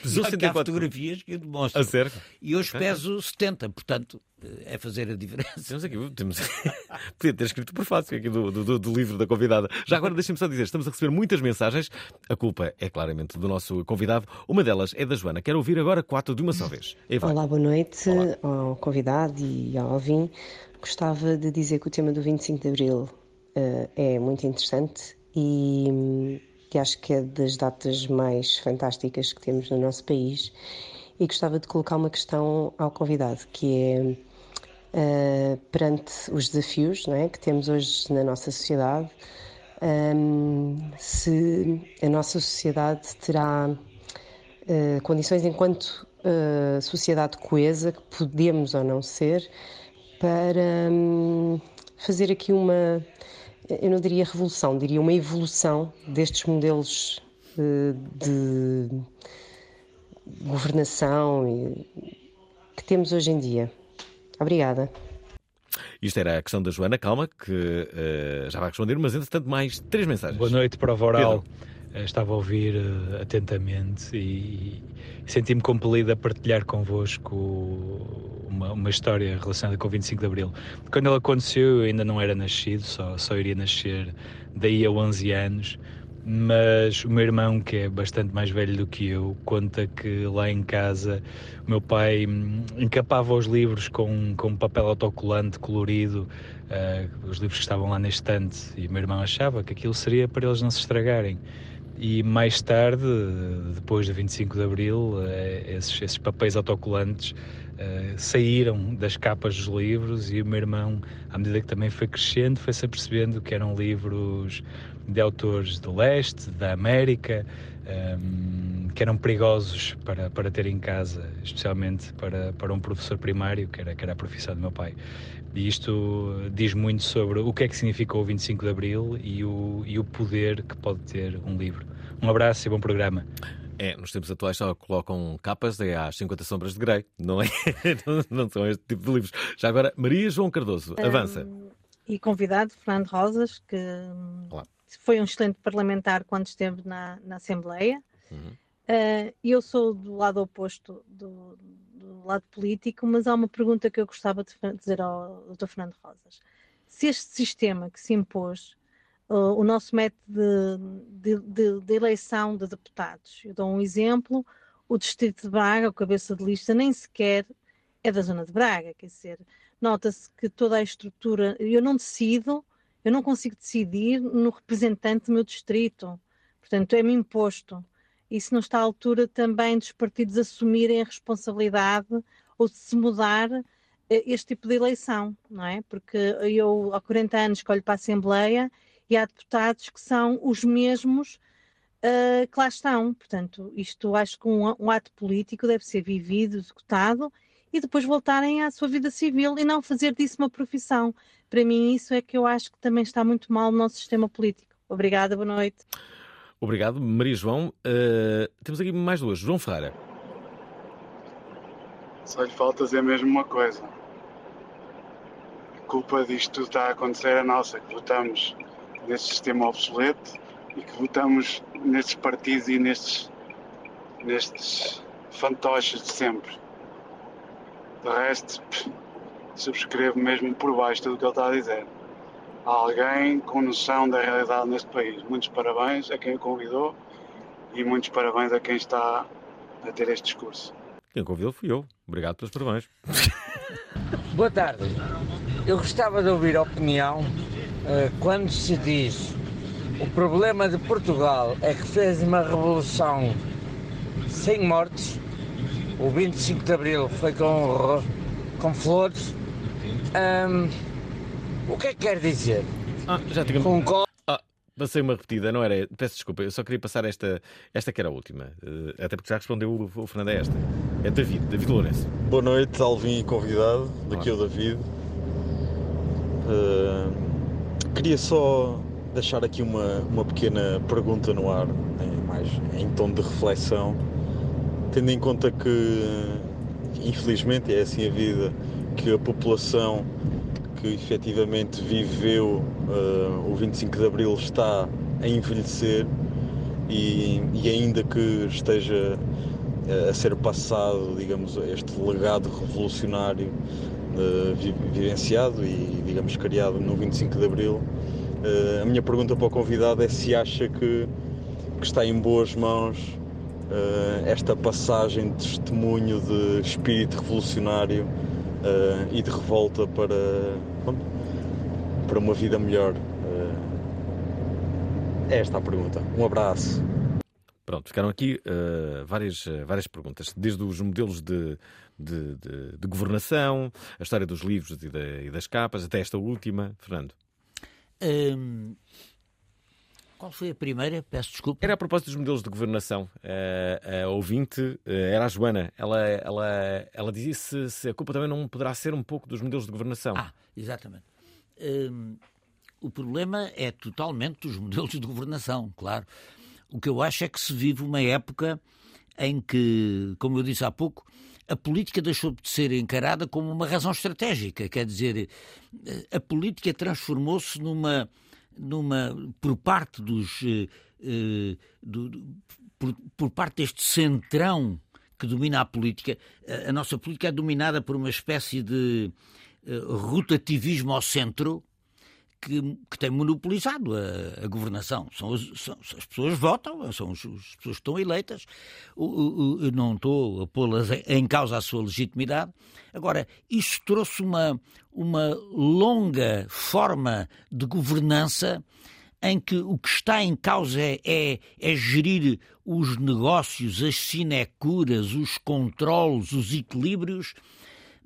Pesou [LAUGHS] e há fotografias que eu demonstro. A sério? E hoje peso 70, portanto, é fazer a diferença. Temos aqui, temos... [LAUGHS] podia ter escrito por fácil aqui do, do, do livro da convidada. Já agora deixem-me só dizer, estamos a receber muitas mensagens. A culpa é claramente do nosso convidado. Uma delas é da Joana. Quero ouvir agora quatro de uma só vez. Olá, boa noite Olá. ao convidado e ao Alvin. Gostava de dizer que o tema do 25 de Abril uh, é muito interessante e que acho que é das datas mais fantásticas que temos no nosso país. E gostava de colocar uma questão ao convidado, que é uh, perante os desafios é, que temos hoje na nossa sociedade, um, se a nossa sociedade terá uh, condições enquanto uh, sociedade coesa, que podemos ou não ser, para um, fazer aqui uma eu não diria revolução, diria uma evolução destes modelos eh, de governação que temos hoje em dia. Obrigada. Isto era a questão da Joana, calma, que uh, já vai responder, mas entretanto mais três mensagens. Boa noite, para o Voral. Eh, estava a ouvir uh, atentamente e senti-me compelido a partilhar convosco uma, uma, história relacionada com o 25 de Abril. Quando ele aconteceu, eu ainda não era nascido, só, só iria nascer daí a 11 anos. Mas o meu irmão, que é bastante mais velho do que eu, conta que lá em casa o meu pai hum, encapava os livros com, com papel autocolante colorido, uh, os livros que estavam lá na estante, e o meu irmão achava que aquilo seria para eles não se estragarem. E mais tarde, depois do 25 de Abril, eh, esses, esses papéis autocolantes uh, saíram das capas dos livros e o meu irmão, à medida que também foi crescendo, foi-se apercebendo que eram livros de autores do leste, da América, um, ehm, que eram perigosos para, para ter em casa, especialmente para, para um professor primário, que era, que era a profissão do meu pai. E isto diz muito sobre o que é que significa o 25 de Abril e o, e o poder que pode ter um livro. Um abraço e bom programa. É, nos tempos atuais só colocam capas é às 50 sombras de Grey, não é? [LAUGHS] não, são este tipo de livros. Já agora, Maria João Cardoso, avança. Um, e convidado, Fernando Rosas, que Olá. Foi um excelente parlamentar quando esteve na, na Assembleia. Uhum. Uh, eu sou do lado oposto do, do lado político, mas há uma pergunta que eu gostava de fazer ao Dr. Fernando Rosas. Se este sistema que se impôs, uh, o nosso método de, de, de, eleição de deputados, eu dou um exemplo, o Distrito de Braga, o cabeça de lista, nem sequer é da zona de Braga, quer dizer, nota-se que toda a estrutura, eu não decido, eu não consigo decidir no representante do meu distrito, portanto é-me imposto. Isso não está à altura também dos partidos assumirem a responsabilidade ou de se mudar eh, este tipo de eleição, não é? Porque eu há 40 anos escolho para a Assembleia e há deputados que são os mesmos uh, que lá estão. Portanto, isto acho que um, um ato político deve ser vivido, executado e depois voltarem à sua vida civil e não fazer disso uma profissão. Para mim, isso é que eu acho que também está muito mal no nosso sistema político. Obrigada, boa noite. Obrigado, Maria João. Uh, temos aqui mais duas. João Ferreira. Só lhe falta dizer mesmo uma coisa. A culpa disto tudo está a acontecer é nossa, que votamos neste sistema obsoleto e que votamos nestes partidos e nestes, nestes fantoches de sempre. De resto, subscrevo mesmo por baixo tudo o que ele está a dizer. Há alguém com noção da realidade neste país. Muitos parabéns a quem o convidou e muitos parabéns a quem está a ter este discurso. Quem convidou fui eu. Obrigado pelos parabéns. [LAUGHS] Boa tarde. Eu gostava de ouvir a opinião uh, quando se diz o problema de Portugal é que fez uma revolução sem mortes o 25 de Abril foi com, com flores. Um, o que é que quer dizer? Ah, já tinha... Concordo. Ah, passei uma repetida, não era? Peço desculpa, eu só queria passar esta, esta que era a última. Uh, até porque já respondeu o, o Fernando a esta. É David, David Lourenço. Boa noite, Alvin e convidado. Daqui é o David. Uh, queria só deixar aqui uma, uma pequena pergunta no ar, em, mais em tom de reflexão tendo em conta que, infelizmente, é assim a vida, que a população que efetivamente viveu uh, o 25 de Abril está a envelhecer e, e ainda que esteja uh, a ser passado, digamos, este legado revolucionário uh, vivenciado e, digamos, criado no 25 de Abril, a minha pergunta para o convidado é se acha que, que está em boas mãos uh, esta passagem de testemunho de espírito revolucionário uh, e de revolta para, para uma vida melhor? Uh, é esta a pergunta. Um abraço. Pronto, ficaram aqui uh, várias, uh, várias perguntas, desde os modelos de, de, de, de governação, a história dos livros e, e, das capas, até esta última. Fernando. Um, qual foi a primeira? Peço desculpa. Era a propósito dos modelos de governação. A, a ouvinte era a Joana. Ela, ela, ela dizia se, se a culpa também não poderá ser um pouco dos modelos de governação. Ah, exatamente. Hum, o problema é totalmente dos modelos de governação, claro. O que eu acho é que se vive uma época em que, como eu disse há pouco, a política deixou de ser encarada como uma razão estratégica. Quer dizer, a política transformou-se numa numa, por parte dos. Eh, eh, do, por, por parte deste centrão que domina a política, a, a nossa política é dominada por uma espécie de uh, rotativismo ao centro que, que tem monopolizado a, a governação. São as, são, as, pessoas votam, são as, as, pessoas que estão eleitas. O, eu não estou a pô-las em causa a sua legitimidade. Agora, isto trouxe uma, uma longa forma de governança em que o que está em causa é, é, é gerir os negócios, as sinecuras, os controles, os equilíbrios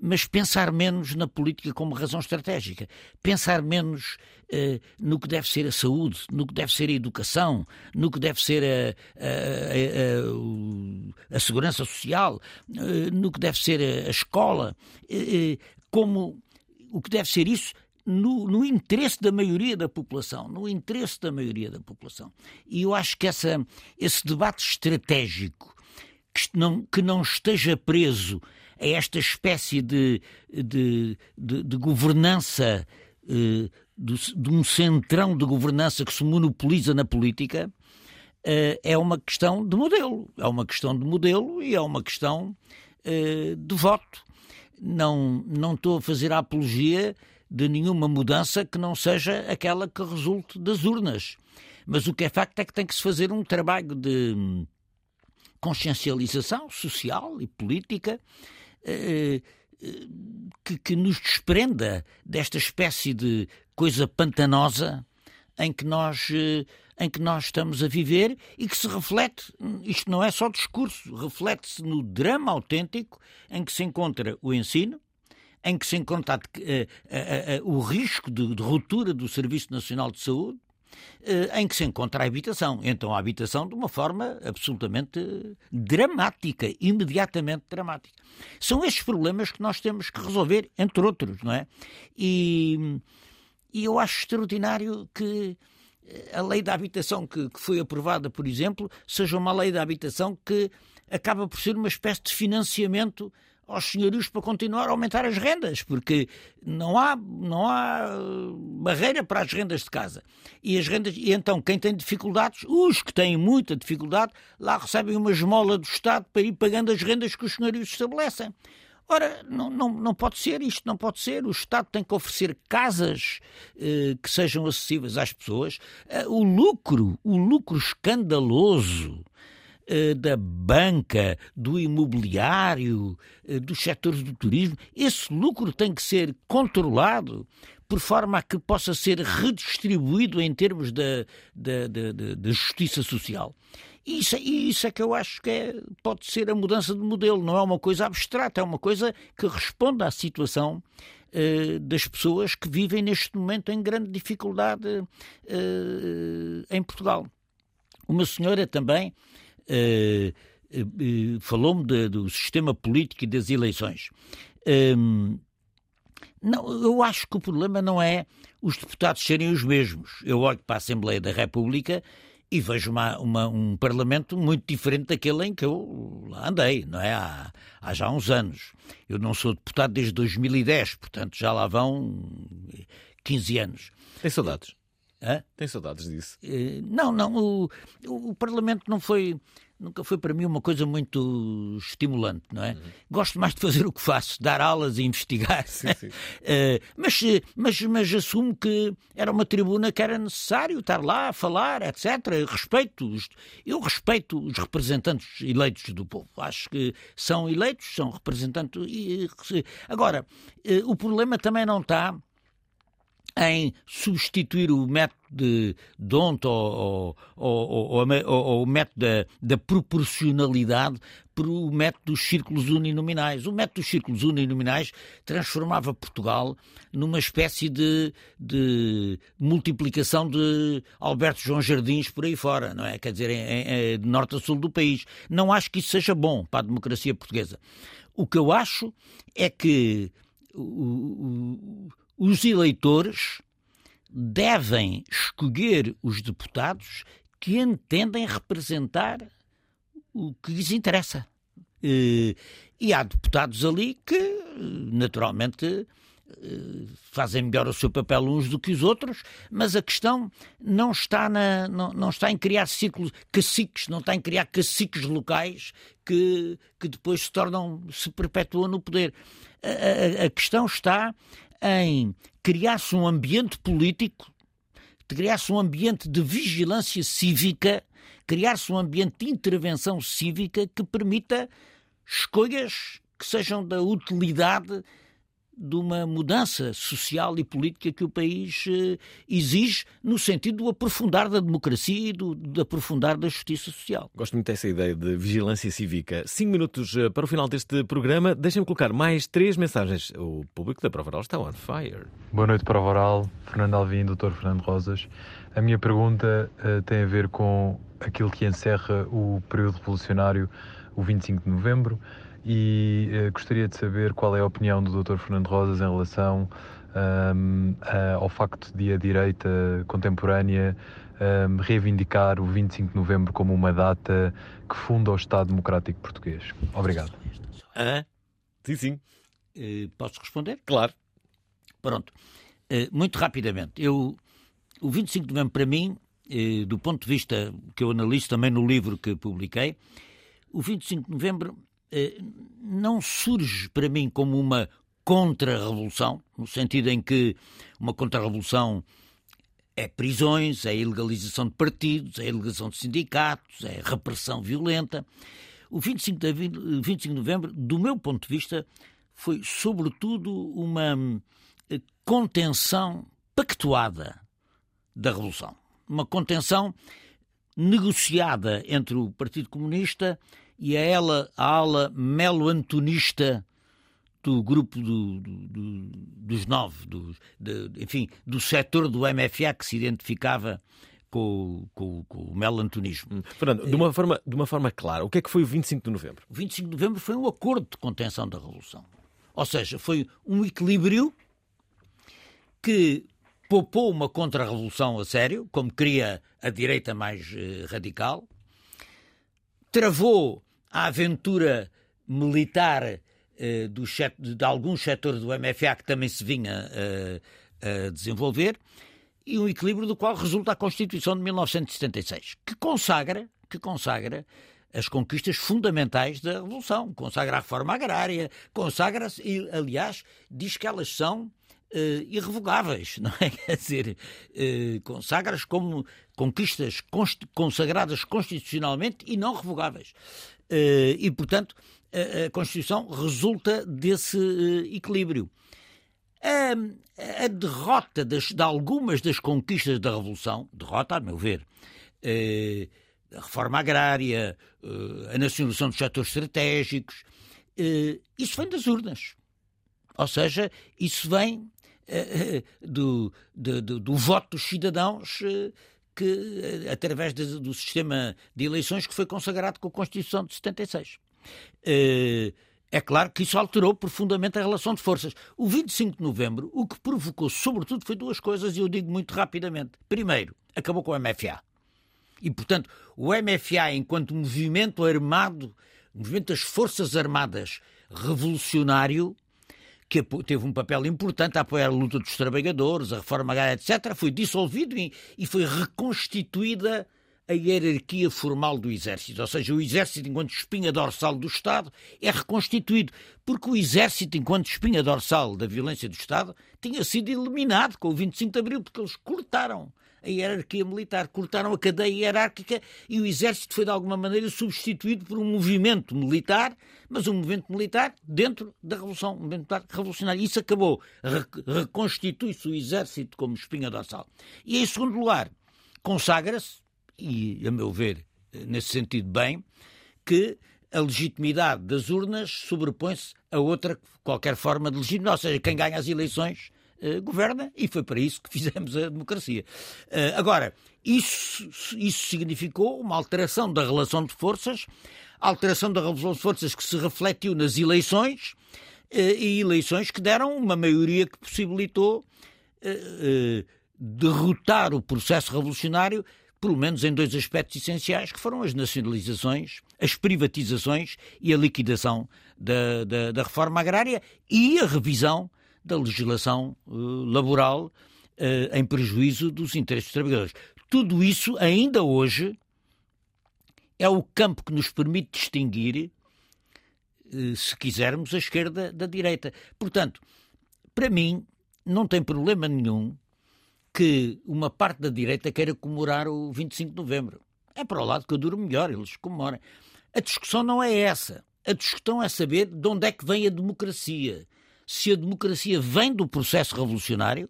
mas pensar menos na política como razão estratégica, pensar menos uh, no que deve ser a saúde, no que deve ser a educação, no que deve ser a, a, a, a segurança social, uh, no que deve ser a, escola, uh, como o que deve ser isso no, no, interesse da maioria da população, no interesse da maioria da população. E eu acho que essa, esse debate estratégico que não, que não esteja preso a esta espécie de, de, de, de governança, eh, de, de, um centrão de governança que se monopoliza na política, eh, é uma questão de modelo. É uma questão de modelo e é uma questão uh, de voto. Não, não estou a fazer a apologia de nenhuma mudança que não seja aquela que resulte das urnas. Mas o que é facto é que tem que se fazer um trabalho de consciencialização social e política que, que nos desprenda desta espécie de coisa pantanosa em que nós eh, em que nós estamos a viver e que se reflete, isto não é só discurso, reflete-se no drama autêntico em que se encontra o ensino, em que se encontra o risco de, ruptura do Serviço Nacional de Saúde, eh, em que se encontra a habitação. Então, a habitação de uma forma absolutamente dramática, imediatamente dramática. São estes problemas que nós temos que resolver, entre outros, não é? E, e eu acho extraordinário que eh, a lei da habitação que, que foi aprovada, por exemplo, seja uma lei da habitação que acaba por ser uma espécie de financiamento aos senhorios para continuar a aumentar as rendas, porque não há, não há uh, barreira para as rendas de casa. E as rendas, e então quem tem dificuldades, os que têm muita dificuldade, lá recebem uma esmola do Estado para ir pagando as rendas que os senhorios estabelecem. Ora, não, não, não pode ser isto, não pode ser. O Estado tem que oferecer casas eh, que sejam acessíveis às pessoas. Eh, o lucro, o lucro escandaloso eh, da banca, do imobiliário, eh, dos setores do turismo, esse lucro tem que ser controlado por forma a que possa ser redistribuído em termos da, da, da, da justiça social. E isso, isso é que eu acho que é, pode ser a mudança de modelo, não é uma coisa abstrata, é uma coisa que responde à situação uh, das pessoas que vivem neste momento em grande dificuldade uh, em Portugal. Uma senhora também falou-me do sistema político e das eleições. Um, não, eu acho que o problema não é os deputados serem os mesmos. Eu olho para a Assembleia da República e vejo uma, uma, um Parlamento muito diferente daquele em que eu lá andei, não é? Há, há, já uns anos. Eu não sou deputado desde 2010, portanto já lá vão 15 anos. Tem saudades? Hã? Tem saudades disso? Eh, não, não. O, o Parlamento não foi nunca foi para mim uma coisa muito estimulante, não é? Uhum. Gosto mais de fazer o que faço, dar aulas e investigar. Sim, sim. uh, [LAUGHS] mas, mas, mas assumo que era uma tribuna que era necessário estar lá a falar, etc. Eu respeito, os, eu respeito os representantes eleitos do povo. Acho que são eleitos, são representantes. E, agora, uh, o problema também não está em substituir o método de D'Hondt ou, ou, ou, o método da, da, proporcionalidade por o método dos círculos uninominais. O método dos círculos uninominais transformava Portugal numa espécie de, de multiplicação de Alberto João Jardins por aí fora, não é? Quer dizer, em, em, de norte a sul do país. Não acho que isso seja bom para a democracia portuguesa. O que eu acho é que o, o os eleitores devem escolher os deputados que entendem representar o que lhes interessa. Eh, e há deputados ali que, naturalmente, eh, fazem melhor o seu papel uns do que os outros, mas a questão não está, na, não, não está em criar círculos, caciques, não está em criar caciques locais que, que depois se tornam, se perpetuam no poder. A, a, a questão está em criar-se um ambiente político, criar-se um ambiente de vigilância cívica, criar-se um ambiente de intervenção cívica que permita escolhas que sejam da utilidade de uma mudança social e política que o país eh, exige no sentido do aprofundar da democracia e do, do aprofundar da justiça social. Gosto muito dessa ideia de vigilância cívica. Cinco minutos eh, para o final deste programa. Deixem-me colocar mais três mensagens. O público da Prova Oral está on fire. Boa noite, Prova Oral. Fernando Alvim, Dr. Fernando Rosas. A minha pergunta uh, tem a ver com aquilo que encerra o período revolucionário, o 25 de novembro e uh, gostaria de saber qual é a opinião do Dr. Fernando Rosas em relação um, a, ao facto de a direita contemporânea um, reivindicar o 25 de novembro como uma data que funda o Estado Democrático Português. Obrigado. Ah, sim, sim. Uh, posso responder? Claro. Pronto. Uh, muito rapidamente. Eu, o 25 de novembro, para mim, do ponto de vista que eu analiso também no livro que publiquei, o 25 de novembro não surge para mim como uma contra-revolução, no sentido em que uma contra-revolução é prisões, é ilegalização de partidos, é ilegalização de sindicatos, é repressão violenta. O 25 de, 25 de novembro, do meu ponto de vista, foi sobretudo uma eh, contenção pactuada da Revolução. Uma contenção negociada entre o Partido Comunista e a, ela, a ala melo-antonista do grupo do, do, do, dos nove, do, de, enfim, do setor do MFA que se identificava com, com, com o melantonismo. Hum. Fernando, de uma, forma, de uma forma clara, o que é que foi o 25 de novembro? O 25 de novembro foi um acordo de contenção da Revolução. Ou seja, foi um equilíbrio que poupou uma contra-revolução a sério, como queria a direita mais eh, radical, travou a aventura militar eh, do, de alguns setores do MFA que também se vinha eh, a desenvolver, e um equilíbrio do qual resulta a Constituição de 1976, que consagra, que consagra as conquistas fundamentais da Revolução, consagra a reforma agrária, consagra, e aliás, diz que elas são uh, irrevogáveis, [LAUGHS] não é? Quer dizer, uh, consagra-as como conquistas const consagradas constitucionalmente e não revogáveis. Uh, e, portanto, a, a, Constituição resulta desse equilíbrio. A, a derrota das, de algumas das conquistas da Revolução, derrota, a meu ver, a reforma agrária, a nacionalização dos setores estratégicos, isso vem das urnas. Ou seja, isso vem do, do, do, do, voto dos cidadãos eh, que, através de, do sistema de eleições que foi consagrado com a Constituição de 76. É claro que isso alterou profundamente a relação de forças. O 25 de novembro, o que provocou, sobretudo, foi duas coisas, e eu digo muito rapidamente. Primeiro, acabou com o MFA. E, portanto, o MFA, enquanto movimento armado, movimento das Forças Armadas revolucionário, que teve um papel importante a apoiar a luta dos trabalhadores, a reforma agrária, etc., foi dissolvido e foi reconstituída a hierarquia formal do Exército. Ou seja, o Exército, enquanto espinha dorsal do Estado, é reconstituído. Porque o Exército, enquanto espinha dorsal da violência do Estado, tinha sido eliminado com o 25 de Abril, porque eles cortaram a hierarquia militar, cortaram a cadeia hierárquica e o exército foi de alguma maneira substituído por um movimento militar, mas um movimento militar dentro da revolução, um movimento militar revolucionário. Isso acabou, reconstitui-se o exército como espinha dorsal. E em segundo lugar, consagra-se, e a meu ver, nesse sentido bem, que a legitimidade das urnas sobrepõe-se a outra qualquer forma de legitimidade. Ou seja, quem ganha as eleições uh, governa e foi para isso que [LAUGHS] fizemos a democracia. Uh, agora, isso, isso significou uma alteração da relação de forças, alteração da relação de forças que se refletiu nas eleições uh, e eleições que deram uma maioria que possibilitou derrotar o processo revolucionário pelo menos em dois aspectos essenciais, que foram as nacionalizações, as privatizações e a liquidação da, da, da reforma agrária e a revisão da legislação uh, laboral uh, em prejuízo dos interesses dos trabalhadores. Tudo isso, ainda hoje, é o campo que nos permite distinguir, uh, se quisermos, a esquerda da direita. Portanto, para mim, não tem problema nenhum que uma parte da direita queira comemorar o 25 de novembro. É para o lado que eu duro melhor, eles comemorem. A discussão não é essa. A discussão é saber de onde é que vem a democracia se a democracia vem do processo revolucionário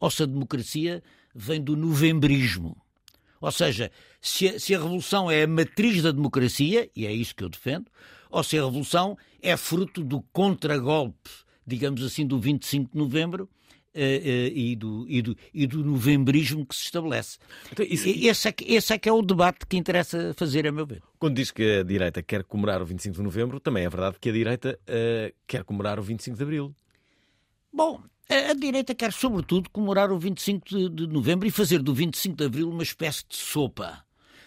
ou se a democracia vem do novembrismo. Ou seja, se a, se a, revolução é a matriz da democracia, e é isso que eu defendo, ou se a revolução é fruto do contragolpe, digamos assim, do 25 de novembro, e, do, e, do, e do novembrismo que se estabelece. Então, isso... esse, é que, esse é que é o debate que interessa fazer, a meu ver. Quando diz que a direita quer comemorar o 25 de novembro, também é verdade que a direita uh, quer comemorar o 25 de abril. Bom, a, a, direita quer, sobretudo, comemorar o 25 de, de novembro e fazer do 25 de abril uma espécie de sopa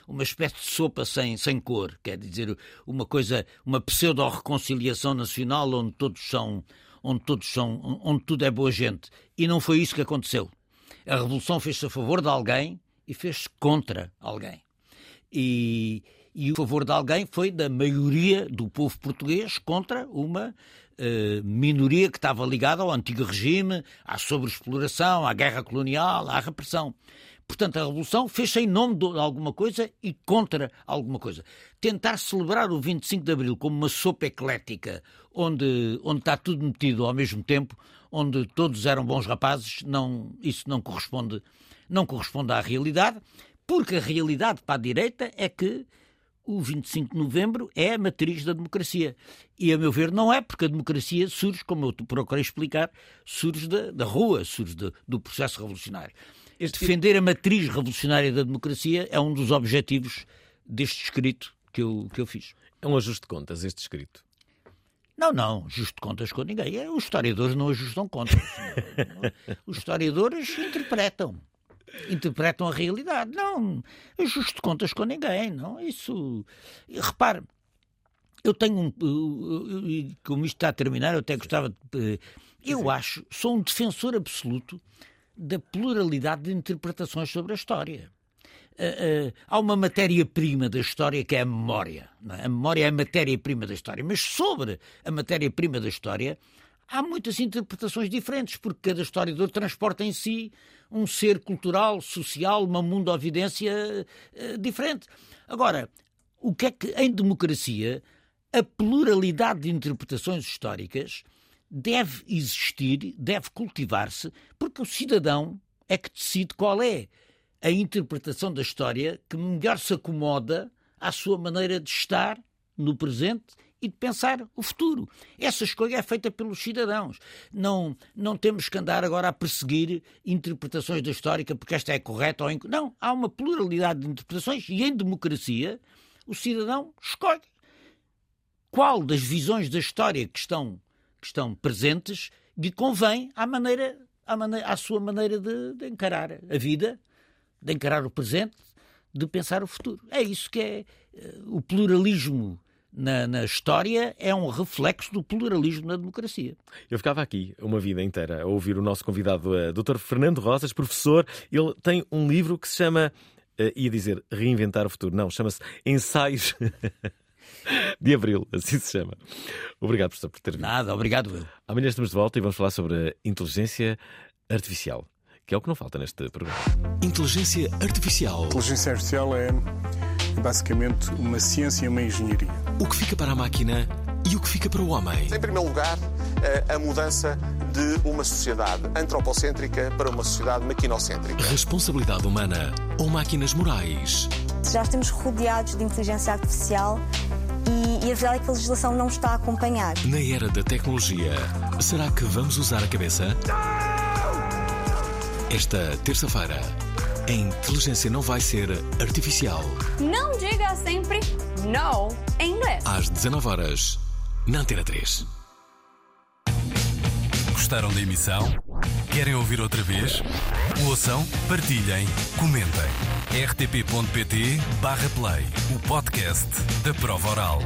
uma espécie de sopa sem, sem cor, quer dizer, uma coisa, uma pseudo-reconciliação nacional onde todos são onde todos são, onde tudo é boa gente. E não foi isso que aconteceu. A revolução fez-se a favor de alguém e fez-se contra alguém. E, e o favor de alguém foi da maioria do povo português contra uma uh, minoria que estava ligada ao antigo regime, à sobreexploração, à guerra colonial, à repressão. Portanto, a Revolução fez-se em nome de alguma coisa e contra alguma coisa. Tentar celebrar o 25 de Abril como uma sopa eclética, onde, onde está tudo metido ao mesmo tempo, onde todos eram bons rapazes, não, isso não corresponde, não corresponde à realidade, porque a realidade para a direita é que o 25 de novembro é a matriz da democracia. E, a meu ver, não é, porque a democracia surge, como eu procurei explicar, surge da, da rua, surge de, do processo revolucionário. Este Defender a matriz revolucionária da democracia é um dos objetivos deste escrito que eu, que eu fiz. É um ajuste de contas, este escrito? Não, não, ajuste contas com ninguém. É, os historiadores não ajustam contas. [LAUGHS] Os historiadores interpretam. Interpretam a realidade. Não, ajuste contas com ninguém. Não, isso. Repare, eu tenho um. Como isto está a terminar, eu até gostava de. Eu acho, sou um defensor absoluto da pluralidade de interpretações sobre a história. Uh, uh, há uma matéria-prima da história que é a memória. É? A memória é a matéria-prima da história. Mas sobre a matéria-prima da história há muitas interpretações diferentes, porque cada historiador transporta em si um ser cultural, social, uma mundo-ovidência uh, diferente. Agora, o que é que em democracia a pluralidade de interpretações históricas deve existir, deve cultivar-se, porque o cidadão é que decide qual é a interpretação da história que melhor se acomoda à sua maneira de estar no presente e de pensar o futuro. Essa escolha é feita pelos cidadãos. Não, não temos que andar agora a perseguir interpretações da história porque esta é correta ou incorreta. Não, há uma pluralidade de interpretações e em democracia o cidadão escolhe qual das visões da história que estão que estão presentes lhe convém à, maneira, à, maneira, à sua maneira de, de encarar a vida, de encarar o presente, de pensar o futuro. É isso que é uh, o pluralismo na, na, história é um reflexo do pluralismo na democracia. Eu ficava aqui uma vida inteira a ouvir o nosso convidado, uh, Dr. Fernando Rosas, professor. Ele tem um livro que se chama, uh, ia dizer Reinventar o Futuro, não, chama-se Ensaios [LAUGHS] [LAUGHS] de Abril, assim se chama. Obrigado, professor, por ter vindo. Nada, obrigado eu. Amanhã estamos de volta e vamos falar sobre a inteligência artificial, que é o que não falta neste programa. Inteligência artificial. Inteligência artificial é basicamente uma ciência e uma engenharia. O que fica para a máquina e o que fica para o homem. Em primeiro lugar, eh, a mudança de uma sociedade antropocêntrica para uma sociedade maquinocêntrica. Responsabilidade humana ou máquinas morais. Já estamos rodeados de inteligência artificial e, e, a verdade é que a legislação não está a acompanhar. Na era da tecnologia, será que vamos usar a cabeça? Esta terça-feira, a inteligência não vai ser artificial. Não diga sempre no em inglês. Às 19 horas, na Antena 3. Gostaram da emissão? Querem ouvir outra vez? Ouçam, partilhem, comentem. rtp.pt/play o podcast da prova oral.